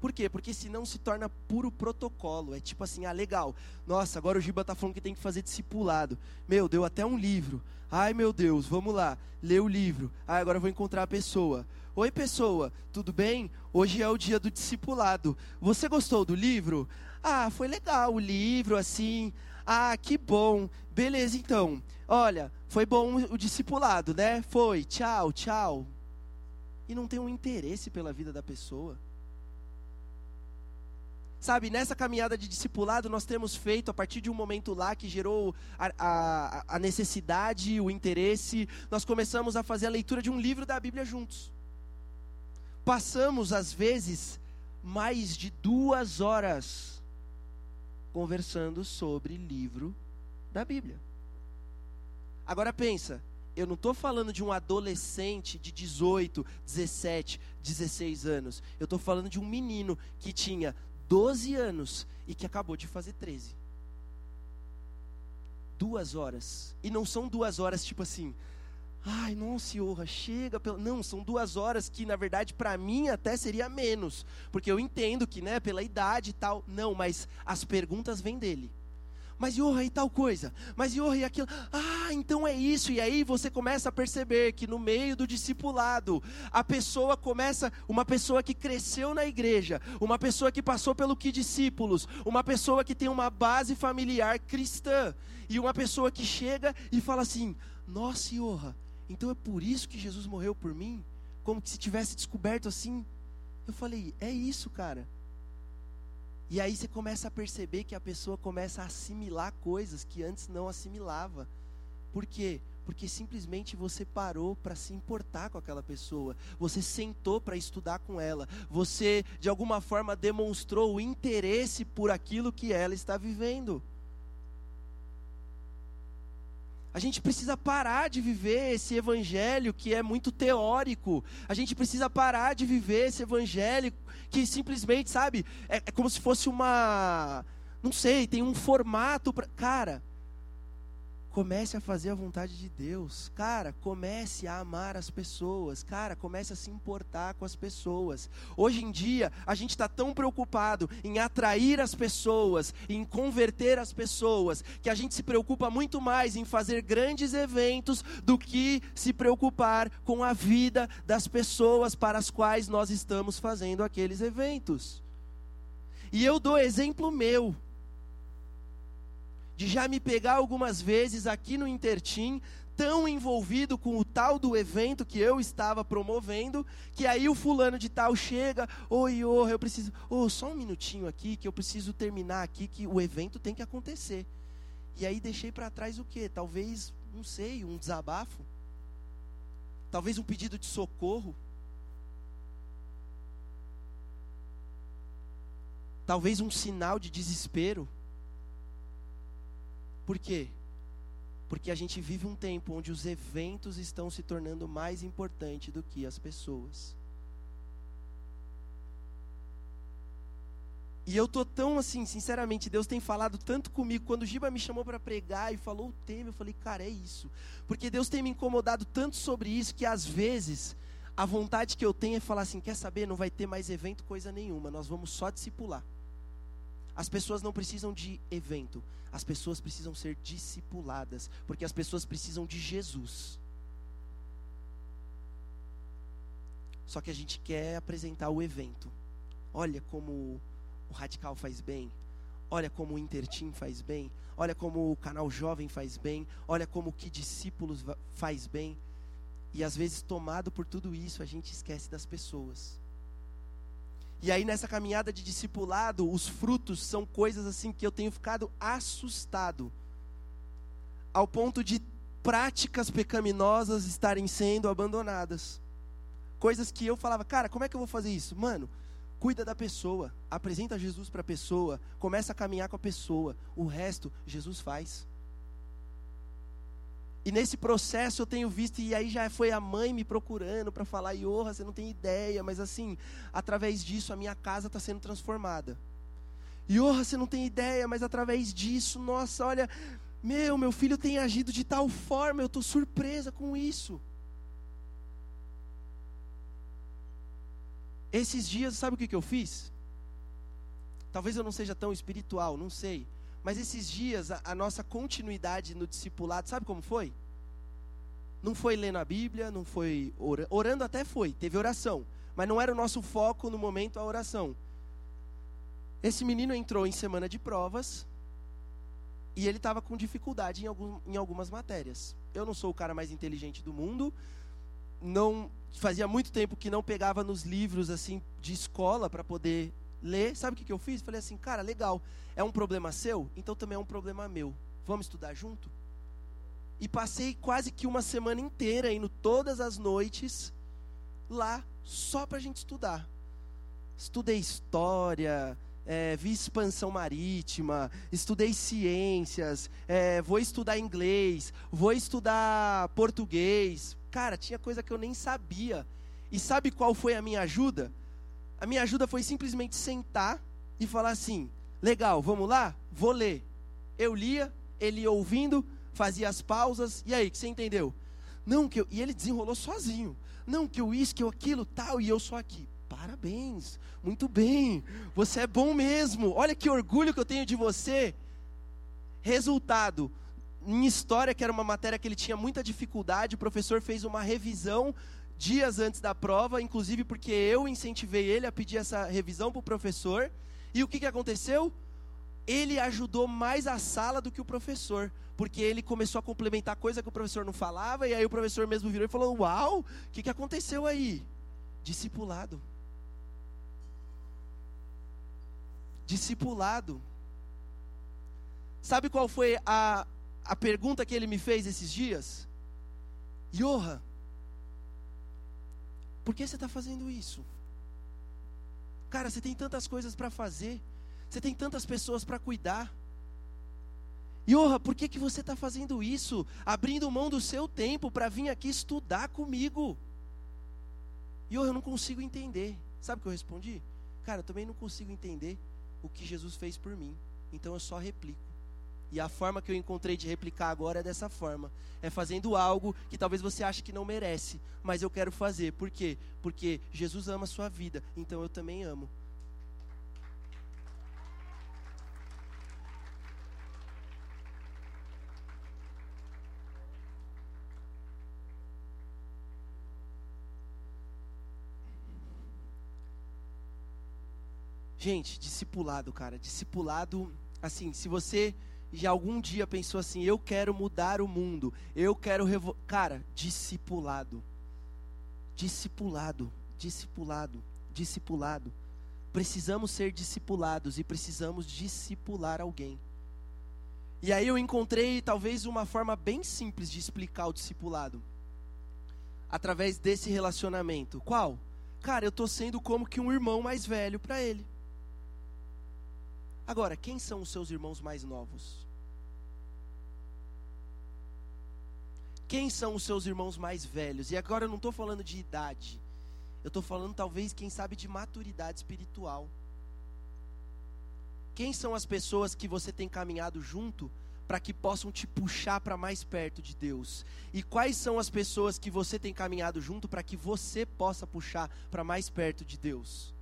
S1: Por quê? Porque senão se torna puro protocolo. É tipo assim, ah, legal. Nossa, agora o Giba está falando que tem que fazer discipulado. Meu, deu até um livro. Ai, meu Deus, vamos lá. Lê o livro. Ah, agora eu vou encontrar a pessoa. Oi, pessoa, tudo bem? Hoje é o dia do discipulado. Você gostou do livro? Ah, foi legal o livro, assim. Ah, que bom. Beleza, então. Olha, foi bom o discipulado, né? Foi. Tchau, tchau. E não tem um interesse pela vida da pessoa. Sabe, nessa caminhada de discipulado, nós temos feito, a partir de um momento lá que gerou a, a, a necessidade, o interesse, nós começamos a fazer a leitura de um livro da Bíblia juntos. Passamos, às vezes, mais de duas horas conversando sobre livro da Bíblia. Agora pensa, eu não estou falando de um adolescente de 18, 17, 16 anos. Eu estou falando de um menino que tinha 12 anos e que acabou de fazer 13. Duas horas. E não são duas horas tipo assim, ai, nossa, honra, chega. Não, são duas horas que, na verdade, para mim até seria menos. Porque eu entendo que, né, pela idade e tal. Não, mas as perguntas vêm dele mas Yorra e tal coisa, mas Yorra e aquilo, ah, então é isso, e aí você começa a perceber que no meio do discipulado, a pessoa começa, uma pessoa que cresceu na igreja, uma pessoa que passou pelo que discípulos, uma pessoa que tem uma base familiar cristã, e uma pessoa que chega e fala assim: Nossa, Yorra, então é por isso que Jesus morreu por mim? como se tivesse descoberto assim. Eu falei, é isso, cara. E aí você começa a perceber que a pessoa começa a assimilar coisas que antes não assimilava. Por quê? Porque simplesmente você parou para se importar com aquela pessoa, você sentou para estudar com ela, você de alguma forma demonstrou o interesse por aquilo que ela está vivendo. A gente precisa parar de viver esse evangelho que é muito teórico. A gente precisa parar de viver esse evangelho que simplesmente, sabe, é, é como se fosse uma. Não sei, tem um formato para. Cara, Comece a fazer a vontade de Deus. Cara, comece a amar as pessoas. Cara, comece a se importar com as pessoas. Hoje em dia, a gente está tão preocupado em atrair as pessoas, em converter as pessoas, que a gente se preocupa muito mais em fazer grandes eventos do que se preocupar com a vida das pessoas para as quais nós estamos fazendo aqueles eventos. E eu dou exemplo meu de já me pegar algumas vezes aqui no Intertim, tão envolvido com o tal do evento que eu estava promovendo, que aí o fulano de tal chega, oi, oh, eu preciso, oh, só um minutinho aqui, que eu preciso terminar aqui, que o evento tem que acontecer. E aí deixei para trás o quê? Talvez, não sei, um desabafo? Talvez um pedido de socorro? Talvez um sinal de desespero? Por quê? Porque a gente vive um tempo onde os eventos estão se tornando mais importantes do que as pessoas. E eu tô tão assim, sinceramente, Deus tem falado tanto comigo. Quando o Giba me chamou para pregar e falou o tema, eu falei, cara, é isso. Porque Deus tem me incomodado tanto sobre isso que às vezes a vontade que eu tenho é falar assim: quer saber? Não vai ter mais evento, coisa nenhuma. Nós vamos só discipular. As pessoas não precisam de evento, as pessoas precisam ser discipuladas, porque as pessoas precisam de Jesus. Só que a gente quer apresentar o evento. Olha como o Radical faz bem. Olha como o Intertim faz bem. Olha como o canal Jovem faz bem. Olha como o Que Discípulos faz bem. E às vezes, tomado por tudo isso, a gente esquece das pessoas. E aí nessa caminhada de discipulado, os frutos são coisas assim que eu tenho ficado assustado. Ao ponto de práticas pecaminosas estarem sendo abandonadas. Coisas que eu falava, cara, como é que eu vou fazer isso? Mano, cuida da pessoa, apresenta Jesus para a pessoa, começa a caminhar com a pessoa. O resto Jesus faz. E nesse processo eu tenho visto, e aí já foi a mãe me procurando para falar, Iorra, você não tem ideia, mas assim, através disso a minha casa está sendo transformada. Iorra, você não tem ideia, mas através disso, nossa, olha, meu, meu filho tem agido de tal forma, eu estou surpresa com isso. Esses dias, sabe o que, que eu fiz? Talvez eu não seja tão espiritual, não sei. Mas esses dias, a, a, nossa continuidade no discipulado, sabe como foi? Não foi lendo a Bíblia, não foi orando, orando até foi, teve oração, mas não era o nosso foco no momento a oração. Esse menino entrou em semana de provas e ele estava com dificuldade em, algum, em algumas matérias. Eu não sou o cara mais inteligente do mundo, não fazia muito tempo que não pegava nos livros assim de escola para poder ler. Sabe o que, que eu fiz? Falei assim, cara, legal. É um problema seu? Então também é um problema meu. Vamos estudar junto? E passei quase que uma semana inteira indo todas as noites lá só para a gente estudar. Estudei história, é, vi expansão marítima, estudei ciências, é, vou estudar inglês, vou estudar português. Cara, tinha coisa que eu nem sabia. E sabe qual foi a minha ajuda? A minha ajuda foi simplesmente sentar e falar assim: legal, vamos lá? Vou ler. Eu lia, ele ia ouvindo, fazia as pausas, e aí, que você entendeu? Não, que eu, e ele desenrolou sozinho. Não, que eu isso, que eu aquilo, tal, e eu só aqui. Parabéns, muito bem, você é bom mesmo. Olha que orgulho que eu tenho de você. Resultado, em história, que era uma matéria que ele tinha muita dificuldade, o professor fez uma revisão dias antes da prova, inclusive porque eu incentivei ele a pedir essa revisão para o professor. E o que, que aconteceu? ele ajudou mais a sala do que o professor, porque ele começou a complementar coisa que o professor não falava, e aí o professor mesmo virou e falou: Uau, o que, que aconteceu aí? Discipulado. Discipulado. Sabe qual foi a, a pergunta que ele me fez esses dias? Johan, por que você está fazendo isso? Cara, você tem tantas coisas para fazer, você tem tantas pessoas para cuidar. Johan, por que, que você está fazendo isso? Abrindo mão do seu tempo para vir aqui estudar comigo. Johan, eu não consigo entender. Sabe o que eu respondi? Cara, eu também não consigo entender o que Jesus fez por mim. Então eu só replico. E a forma que eu encontrei de replicar agora é dessa forma: é fazendo algo que talvez você ache que não merece, mas eu quero fazer. Por quê? Porque Jesus ama a sua vida, então eu também amo. Gente, discipulado, cara, discipulado, assim, se você já algum dia pensou assim, eu quero mudar o mundo, eu quero revo... cara, discipulado. Discipulado, discipulado, discipulado. Precisamos ser discipulados e precisamos discipular alguém. E aí eu encontrei talvez uma forma bem simples de explicar o discipulado. Através desse relacionamento. Qual? Cara, eu estou sendo como que um irmão mais velho para ele. Agora, quem são os seus irmãos mais novos? Quem são os seus irmãos mais velhos? E agora eu não estou falando de idade. Eu estou falando, talvez, quem sabe, de maturidade espiritual. Quem são as pessoas que você tem caminhado junto para que possam te puxar para mais perto de Deus? E quais são as pessoas que você tem caminhado junto para que você possa puxar para mais perto de Deus?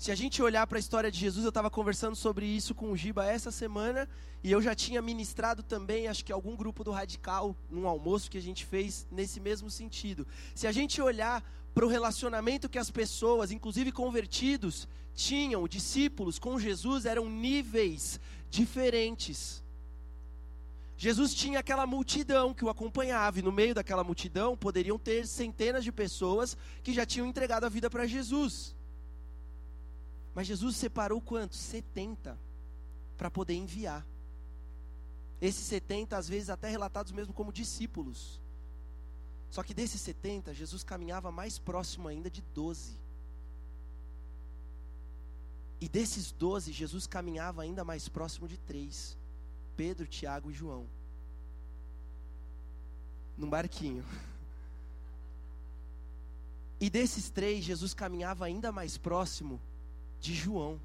S1: Se a gente olhar para a história de Jesus, eu estava conversando sobre isso com o Giba essa semana, e eu já tinha ministrado também, acho que algum grupo do Radical, num almoço que a gente fez nesse mesmo sentido. Se a gente olhar para o relacionamento que as pessoas, inclusive convertidos, tinham, discípulos com Jesus, eram níveis diferentes. Jesus tinha aquela multidão que o acompanhava, e no meio daquela multidão poderiam ter centenas de pessoas que já tinham entregado a vida para Jesus. Mas Jesus separou quantos? 70 para poder enviar. Esses 70, às vezes, até relatados mesmo como discípulos. Só que desses 70, Jesus caminhava mais próximo ainda de 12. E desses 12, Jesus caminhava ainda mais próximo de três: Pedro, Tiago e João. Num barquinho. E desses três, Jesus caminhava ainda mais próximo de João.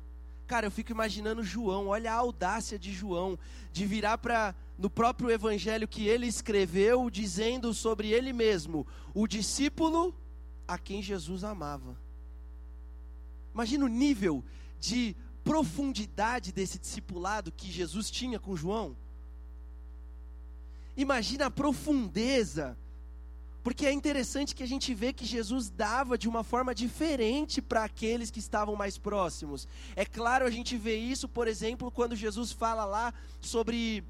S1: Cara, eu fico imaginando João, olha a audácia de João, de virar para no próprio evangelho que ele escreveu, dizendo sobre ele mesmo, o discípulo a quem Jesus amava. Imagina o nível de profundidade desse discipulado que Jesus tinha com João. Imagina a profundeza porque é interessante que a gente vê que Jesus dava de uma forma diferente para aqueles que estavam mais próximos. É claro, a gente vê isso, por exemplo, quando Jesus fala lá sobre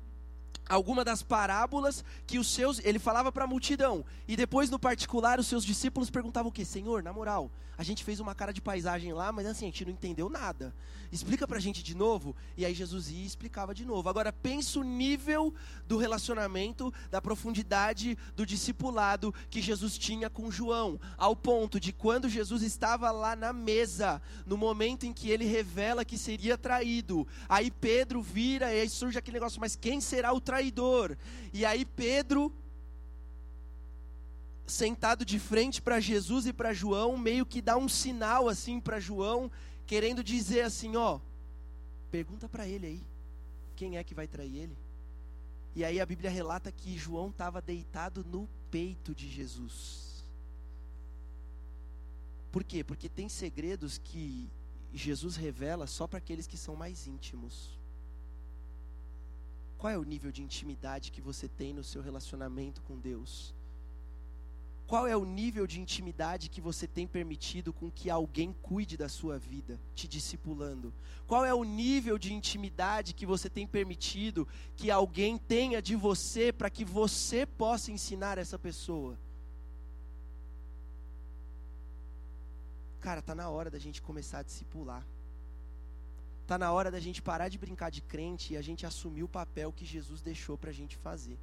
S1: alguma das parábolas que os seus, ele falava para a multidão, e depois no particular os seus discípulos perguntavam o que? Senhor, na moral, a gente fez uma cara de paisagem lá, mas assim, a gente não entendeu nada. Explica para a gente de novo, e aí Jesus ia e explicava de novo. Agora pensa o nível do relacionamento, da profundidade do discipulado que Jesus tinha com João, ao ponto de quando Jesus estava lá na mesa, no momento em que ele revela que seria traído, aí Pedro vira e aí surge aquele negócio, mas quem será o traidor. E aí Pedro, sentado de frente para Jesus e para João, meio que dá um sinal assim para João, querendo dizer assim, ó, pergunta para ele aí, quem é que vai trair ele? E aí a Bíblia relata que João estava deitado no peito de Jesus. Por quê? Porque tem segredos que Jesus revela só para aqueles que são mais íntimos. Qual é o nível de intimidade que você tem no seu relacionamento com Deus? Qual é o nível de intimidade que você tem permitido com que alguém cuide da sua vida, te discipulando? Qual é o nível de intimidade que você tem permitido que alguém tenha de você para que você possa ensinar essa pessoa? Cara, tá na hora da gente começar a discipular. Tá na hora da gente parar de brincar de crente e a gente assumir o papel que Jesus deixou para a gente fazer.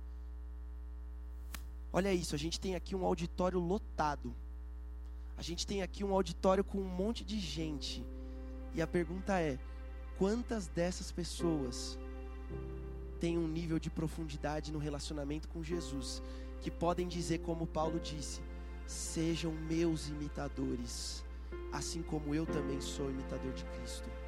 S1: Olha isso, a gente tem aqui um auditório lotado. A gente tem aqui um auditório com um monte de gente. E a pergunta é: quantas dessas pessoas têm um nível de profundidade no relacionamento com Jesus que podem dizer, como Paulo disse: sejam meus imitadores, assim como eu também sou imitador de Cristo?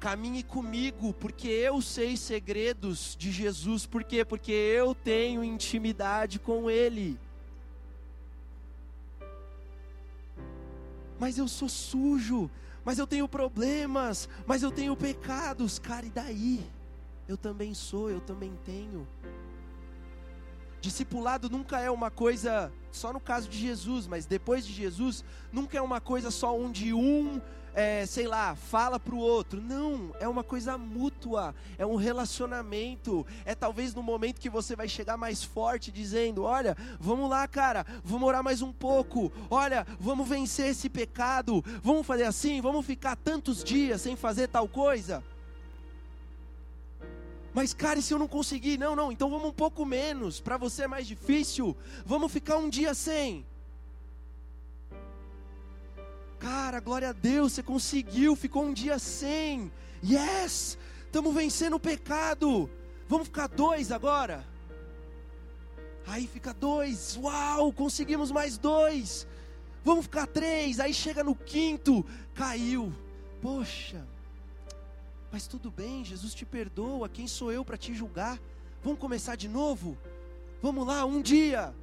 S1: Caminhe comigo, porque eu sei segredos de Jesus. Por quê? Porque eu tenho intimidade com Ele. Mas eu sou sujo, mas eu tenho problemas, mas eu tenho pecados. Cara, e daí? Eu também sou, eu também tenho. Discipulado nunca é uma coisa, só no caso de Jesus, mas depois de Jesus, nunca é uma coisa só onde um é, sei lá, fala para o outro. Não, é uma coisa mútua, é um relacionamento. É talvez no momento que você vai chegar mais forte, dizendo: Olha, vamos lá, cara, vamos orar mais um pouco. Olha, vamos vencer esse pecado. Vamos fazer assim, vamos ficar tantos dias sem fazer tal coisa. Mas, cara, e se eu não conseguir? Não, não, então vamos um pouco menos. Para você é mais difícil. Vamos ficar um dia sem. Cara, glória a Deus, você conseguiu, ficou um dia sem. Yes! Estamos vencendo o pecado. Vamos ficar dois agora? Aí fica dois. Uau, conseguimos mais dois. Vamos ficar três. Aí chega no quinto, caiu. Poxa, mas tudo bem, Jesus te perdoa. Quem sou eu para te julgar? Vamos começar de novo? Vamos lá, um dia,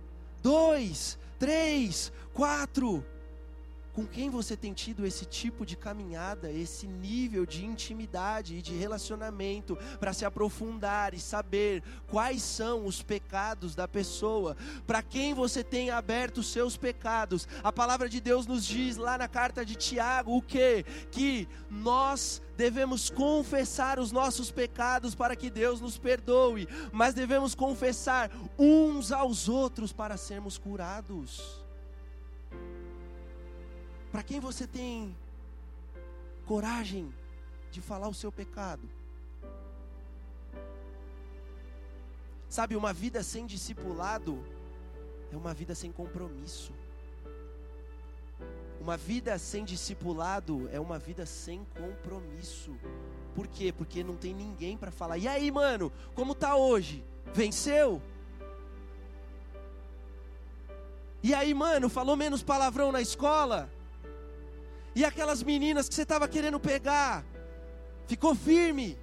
S1: dois, três, quatro. Com quem você tem tido esse tipo de caminhada, esse nível de intimidade e de relacionamento para se aprofundar e saber quais são os pecados da pessoa? Para quem você tem aberto os seus pecados? A palavra de Deus nos diz lá na carta de Tiago o que? Que nós devemos confessar os nossos pecados para que Deus nos perdoe, mas devemos confessar uns aos outros para sermos curados. Para quem você tem coragem de falar o seu pecado? Sabe, uma vida sem discipulado é uma vida sem compromisso. Uma vida sem discipulado é uma vida sem compromisso. Por quê? Porque não tem ninguém para falar. E aí, mano, como tá hoje? Venceu? E aí, mano, falou menos palavrão na escola? E aquelas meninas que você estava querendo pegar, ficou firme.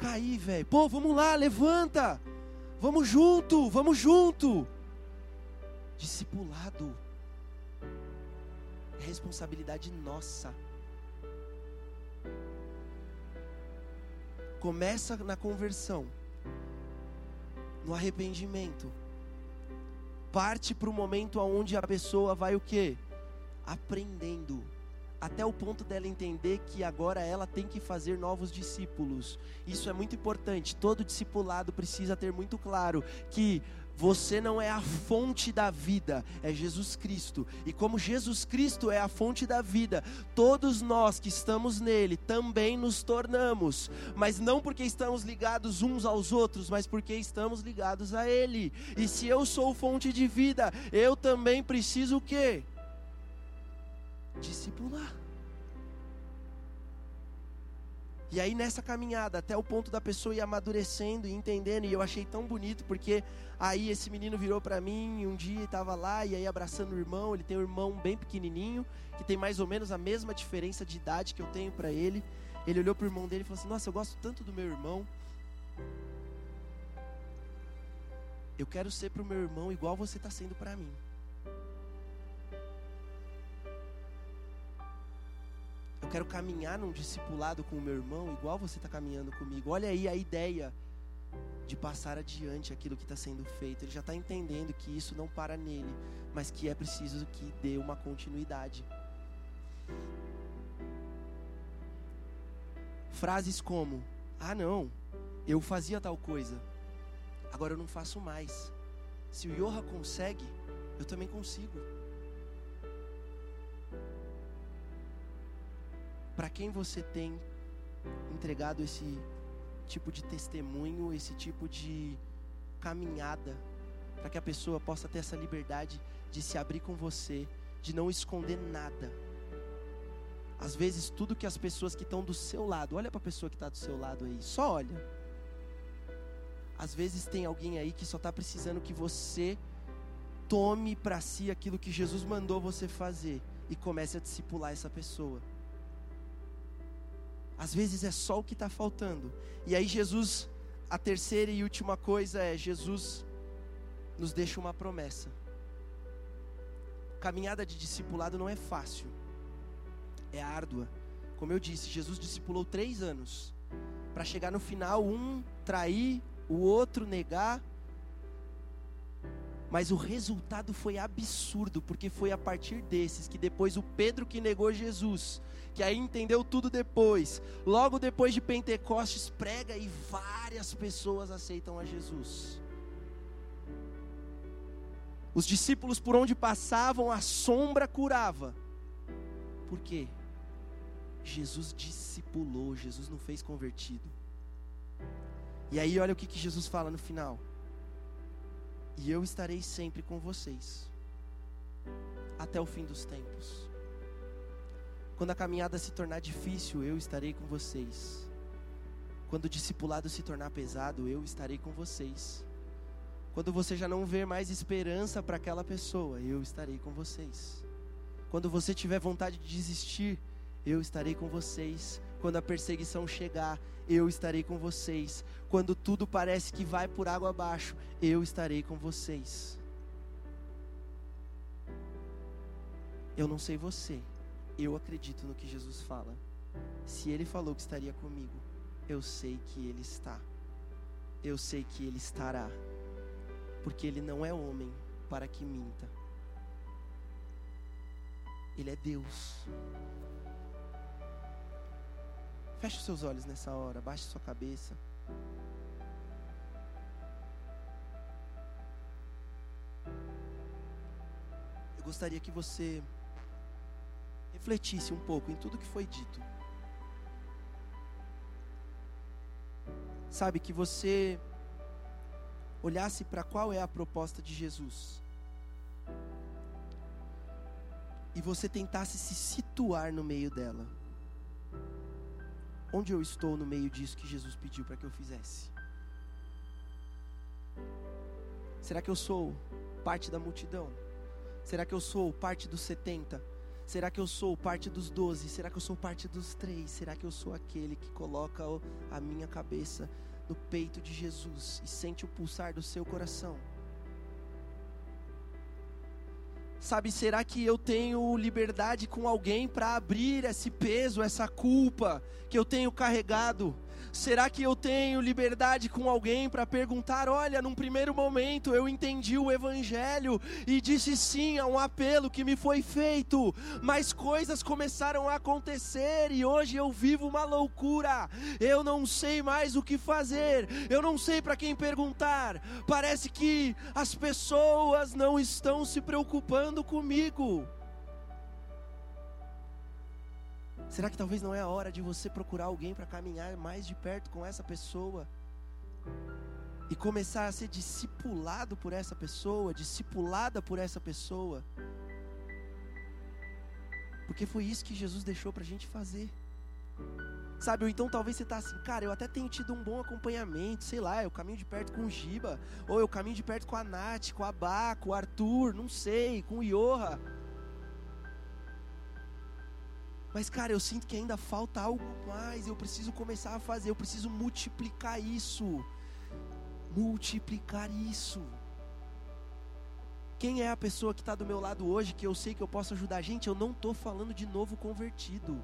S1: Caí, velho. Pô, vamos lá, levanta. Vamos junto, vamos junto. Discipulado. É responsabilidade nossa. Começa na conversão, no arrependimento. Parte para o momento onde a pessoa vai o quê? Aprendendo, até o ponto dela entender que agora ela tem que fazer novos discípulos. Isso é muito importante. Todo discipulado precisa ter muito claro que você não é a fonte da vida, é Jesus Cristo. E como Jesus Cristo é a fonte da vida, todos nós que estamos nele também nos tornamos, mas não porque estamos ligados uns aos outros, mas porque estamos ligados a ele. E se eu sou fonte de vida, eu também preciso o quê? Discipular. E aí nessa caminhada, até o ponto da pessoa ir amadurecendo e entendendo, e eu achei tão bonito, porque aí esse menino virou para mim um dia estava lá, e aí abraçando o irmão, ele tem um irmão bem pequenininho, que tem mais ou menos a mesma diferença de idade que eu tenho para ele. Ele olhou pro irmão dele e falou assim: Nossa, eu gosto tanto do meu irmão. Eu quero ser pro meu irmão igual você está sendo para mim. Eu quero caminhar num discipulado com o meu irmão, igual você está caminhando comigo. Olha aí a ideia de passar adiante aquilo que está sendo feito. Ele já está entendendo que isso não para nele, mas que é preciso que dê uma continuidade. Frases como: Ah, não, eu fazia tal coisa, agora eu não faço mais. Se o Yoha consegue, eu também consigo. Para quem você tem entregado esse tipo de testemunho, esse tipo de caminhada, para que a pessoa possa ter essa liberdade de se abrir com você, de não esconder nada. Às vezes, tudo que as pessoas que estão do seu lado, olha para a pessoa que está do seu lado aí, só olha. Às vezes, tem alguém aí que só está precisando que você tome para si aquilo que Jesus mandou você fazer e comece a discipular essa pessoa. Às vezes é só o que está faltando. E aí Jesus, a terceira e última coisa é Jesus nos deixa uma promessa. Caminhada de discipulado não é fácil, é árdua. Como eu disse, Jesus discipulou três anos para chegar no final um trair, o outro negar mas o resultado foi absurdo, porque foi a partir desses que depois o Pedro que negou Jesus, que aí entendeu tudo depois, logo depois de Pentecostes, prega e várias pessoas aceitam a Jesus. Os discípulos por onde passavam, a sombra curava. Por quê? Jesus discipulou, Jesus não fez convertido. E aí olha o que, que Jesus fala no final e eu estarei sempre com vocês, até o fim dos tempos. Quando a caminhada se tornar difícil, eu estarei com vocês. Quando o discipulado se tornar pesado, eu estarei com vocês. Quando você já não ver mais esperança para aquela pessoa, eu estarei com vocês. Quando você tiver vontade de desistir, eu estarei com vocês. Quando a perseguição chegar, eu estarei com vocês. Quando tudo parece que vai por água abaixo, eu estarei com vocês. Eu não sei você, eu acredito no que Jesus fala. Se ele falou que estaria comigo, eu sei que ele está. Eu sei que ele estará. Porque ele não é homem para que minta. Ele é Deus. Feche seus olhos nessa hora, baixe sua cabeça. Eu gostaria que você refletisse um pouco em tudo que foi dito. Sabe, que você olhasse para qual é a proposta de Jesus. E você tentasse se situar no meio dela. Onde eu estou no meio disso que Jesus pediu para que eu fizesse? Será que eu sou parte da multidão? Será que eu sou parte dos 70? Será que eu sou parte dos 12? Será que eu sou parte dos três? Será que eu sou aquele que coloca a minha cabeça no peito de Jesus e sente o pulsar do seu coração? Sabe, será que eu tenho liberdade com alguém para abrir esse peso, essa culpa que eu tenho carregado? Será que eu tenho liberdade com alguém para perguntar: olha, num primeiro momento eu entendi o Evangelho e disse sim a um apelo que me foi feito, mas coisas começaram a acontecer e hoje eu vivo uma loucura. Eu não sei mais o que fazer, eu não sei para quem perguntar. Parece que as pessoas não estão se preocupando comigo. Será que talvez não é a hora de você procurar alguém para caminhar mais de perto com essa pessoa? E começar a ser discipulado por essa pessoa, discipulada por essa pessoa? Porque foi isso que Jesus deixou para a gente fazer. Sabe, ou então talvez você está assim, cara, eu até tenho tido um bom acompanhamento, sei lá, eu caminho de perto com o Giba, ou eu caminho de perto com a Nath, com a Bá, com o Arthur, não sei, com o Iorra. Mas, cara, eu sinto que ainda falta algo mais. Eu preciso começar a fazer. Eu preciso multiplicar isso. Multiplicar isso. Quem é a pessoa que está do meu lado hoje que eu sei que eu posso ajudar? Gente, eu não estou falando de novo convertido.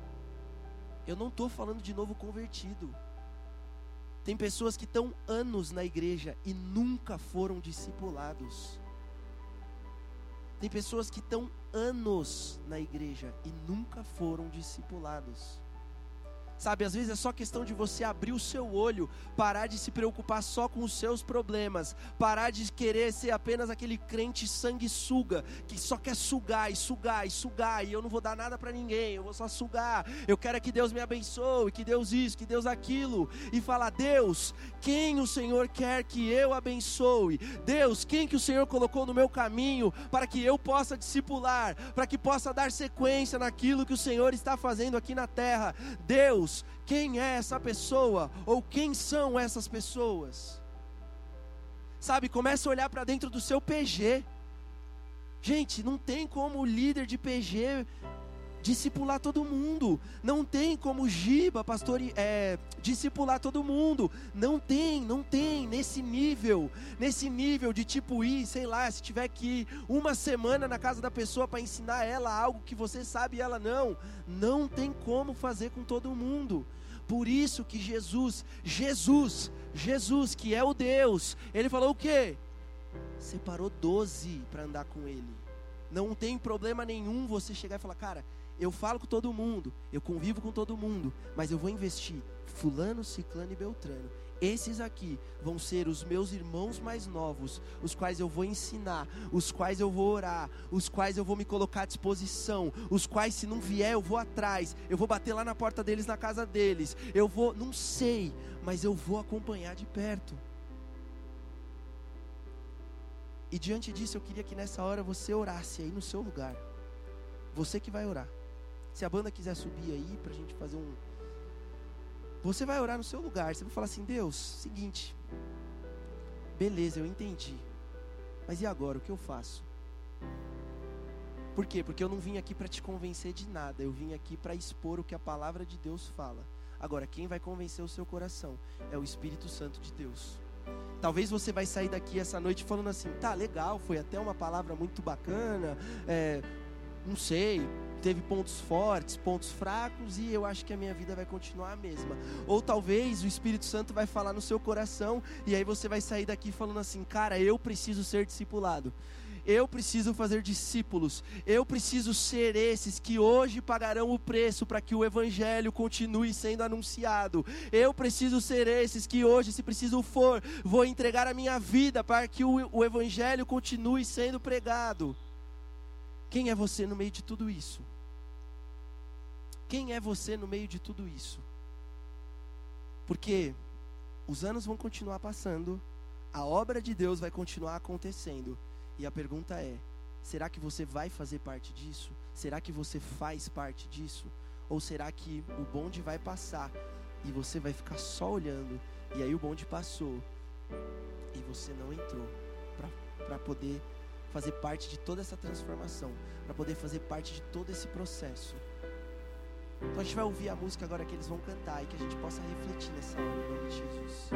S1: Eu não estou falando de novo convertido. Tem pessoas que estão anos na igreja e nunca foram discipulados. Tem pessoas que estão anos na igreja e nunca foram discipulados. Sabe, às vezes é só questão de você abrir o seu olho, parar de se preocupar só com os seus problemas, parar de querer ser apenas aquele crente sanguessuga, que só quer sugar e sugar e sugar, e eu não vou dar nada para ninguém, eu vou só sugar. Eu quero é que Deus me abençoe, que Deus isso, que Deus aquilo, e falar: Deus, quem o Senhor quer que eu abençoe? Deus, quem que o Senhor colocou no meu caminho para que eu possa discipular, para que possa dar sequência naquilo que o Senhor está fazendo aqui na terra? Deus, Deus, quem é essa pessoa ou quem são essas pessoas. Sabe, começa a olhar para dentro do seu PG. Gente, não tem como o líder de PG discipular todo mundo. Não tem como Giba, pastor, é, discipular todo mundo. Não tem, não tem nesse nível, nesse nível de tipo ir, sei lá, se tiver que ir uma semana na casa da pessoa para ensinar ela algo que você sabe e ela não, não tem como fazer com todo mundo. Por isso que Jesus, Jesus, Jesus, que é o Deus, ele falou o quê? Separou doze para andar com ele. Não tem problema nenhum você chegar e falar, cara, eu falo com todo mundo, eu convivo com todo mundo, mas eu vou investir fulano, ciclano e beltrano. Esses aqui vão ser os meus irmãos mais novos, os quais eu vou ensinar, os quais eu vou orar, os quais eu vou me colocar à disposição, os quais se não vier eu vou atrás, eu vou bater lá na porta deles na casa deles. Eu vou, não sei, mas eu vou acompanhar de perto. E diante disso eu queria que nessa hora você orasse aí no seu lugar. Você que vai orar. Se a banda quiser subir aí para a gente fazer um. Você vai orar no seu lugar. Você vai falar assim: Deus, seguinte. Beleza, eu entendi. Mas e agora? O que eu faço? Por quê? Porque eu não vim aqui para te convencer de nada. Eu vim aqui para expor o que a palavra de Deus fala. Agora, quem vai convencer o seu coração é o Espírito Santo de Deus. Talvez você vai sair daqui essa noite falando assim, tá legal, foi até uma palavra muito bacana, é, não sei, teve pontos fortes, pontos fracos e eu acho que a minha vida vai continuar a mesma. Ou talvez o Espírito Santo vai falar no seu coração e aí você vai sair daqui falando assim: "Cara, eu preciso ser discipulado. Eu preciso fazer discípulos. Eu preciso ser esses que hoje pagarão o preço para que o evangelho continue sendo anunciado. Eu preciso ser esses que hoje, se preciso for, vou entregar a minha vida para que o, o evangelho continue sendo pregado. Quem é você no meio de tudo isso? Quem é você no meio de tudo isso? Porque os anos vão continuar passando, a obra de Deus vai continuar acontecendo, e a pergunta é: será que você vai fazer parte disso? Será que você faz parte disso? Ou será que o bonde vai passar e você vai ficar só olhando, e aí o bonde passou e você não entrou para poder fazer parte de toda essa transformação, para poder fazer parte de todo esse processo. Então a gente vai ouvir a música agora que eles vão cantar e que a gente possa refletir nessa hora, em nome de Jesus.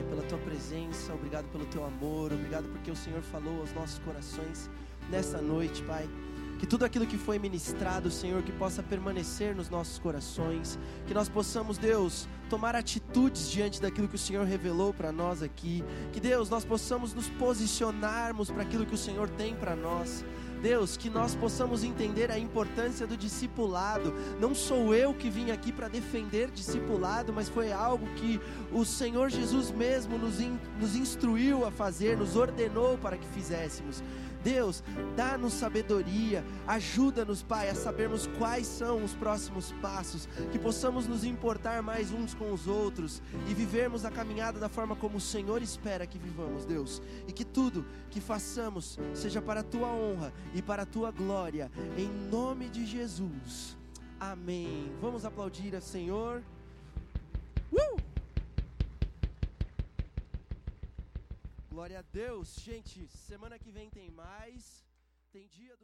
S1: Pai, pela tua presença, obrigado pelo teu amor, obrigado porque o Senhor falou aos nossos corações nesta noite, Pai. Que tudo aquilo que foi ministrado, Senhor, que possa permanecer nos nossos corações, que nós possamos, Deus, tomar atitudes diante daquilo que o Senhor revelou para nós aqui. Que Deus, nós possamos nos posicionarmos para aquilo que o Senhor tem para nós. Deus, que nós possamos entender a importância do discipulado. Não sou eu que vim aqui para defender discipulado, mas foi algo que o Senhor Jesus mesmo nos, in, nos instruiu a fazer, nos ordenou para que fizéssemos. Deus, dá-nos sabedoria, ajuda-nos, Pai, a sabermos quais são os próximos passos, que possamos nos importar mais uns com os outros e vivermos a caminhada da forma como o Senhor espera que vivamos, Deus, e que tudo que façamos seja para a tua honra e para a tua glória, em nome de Jesus. Amém. Vamos aplaudir ao Senhor. Uh! Glória a Deus. Gente, semana que vem tem mais. Tem dia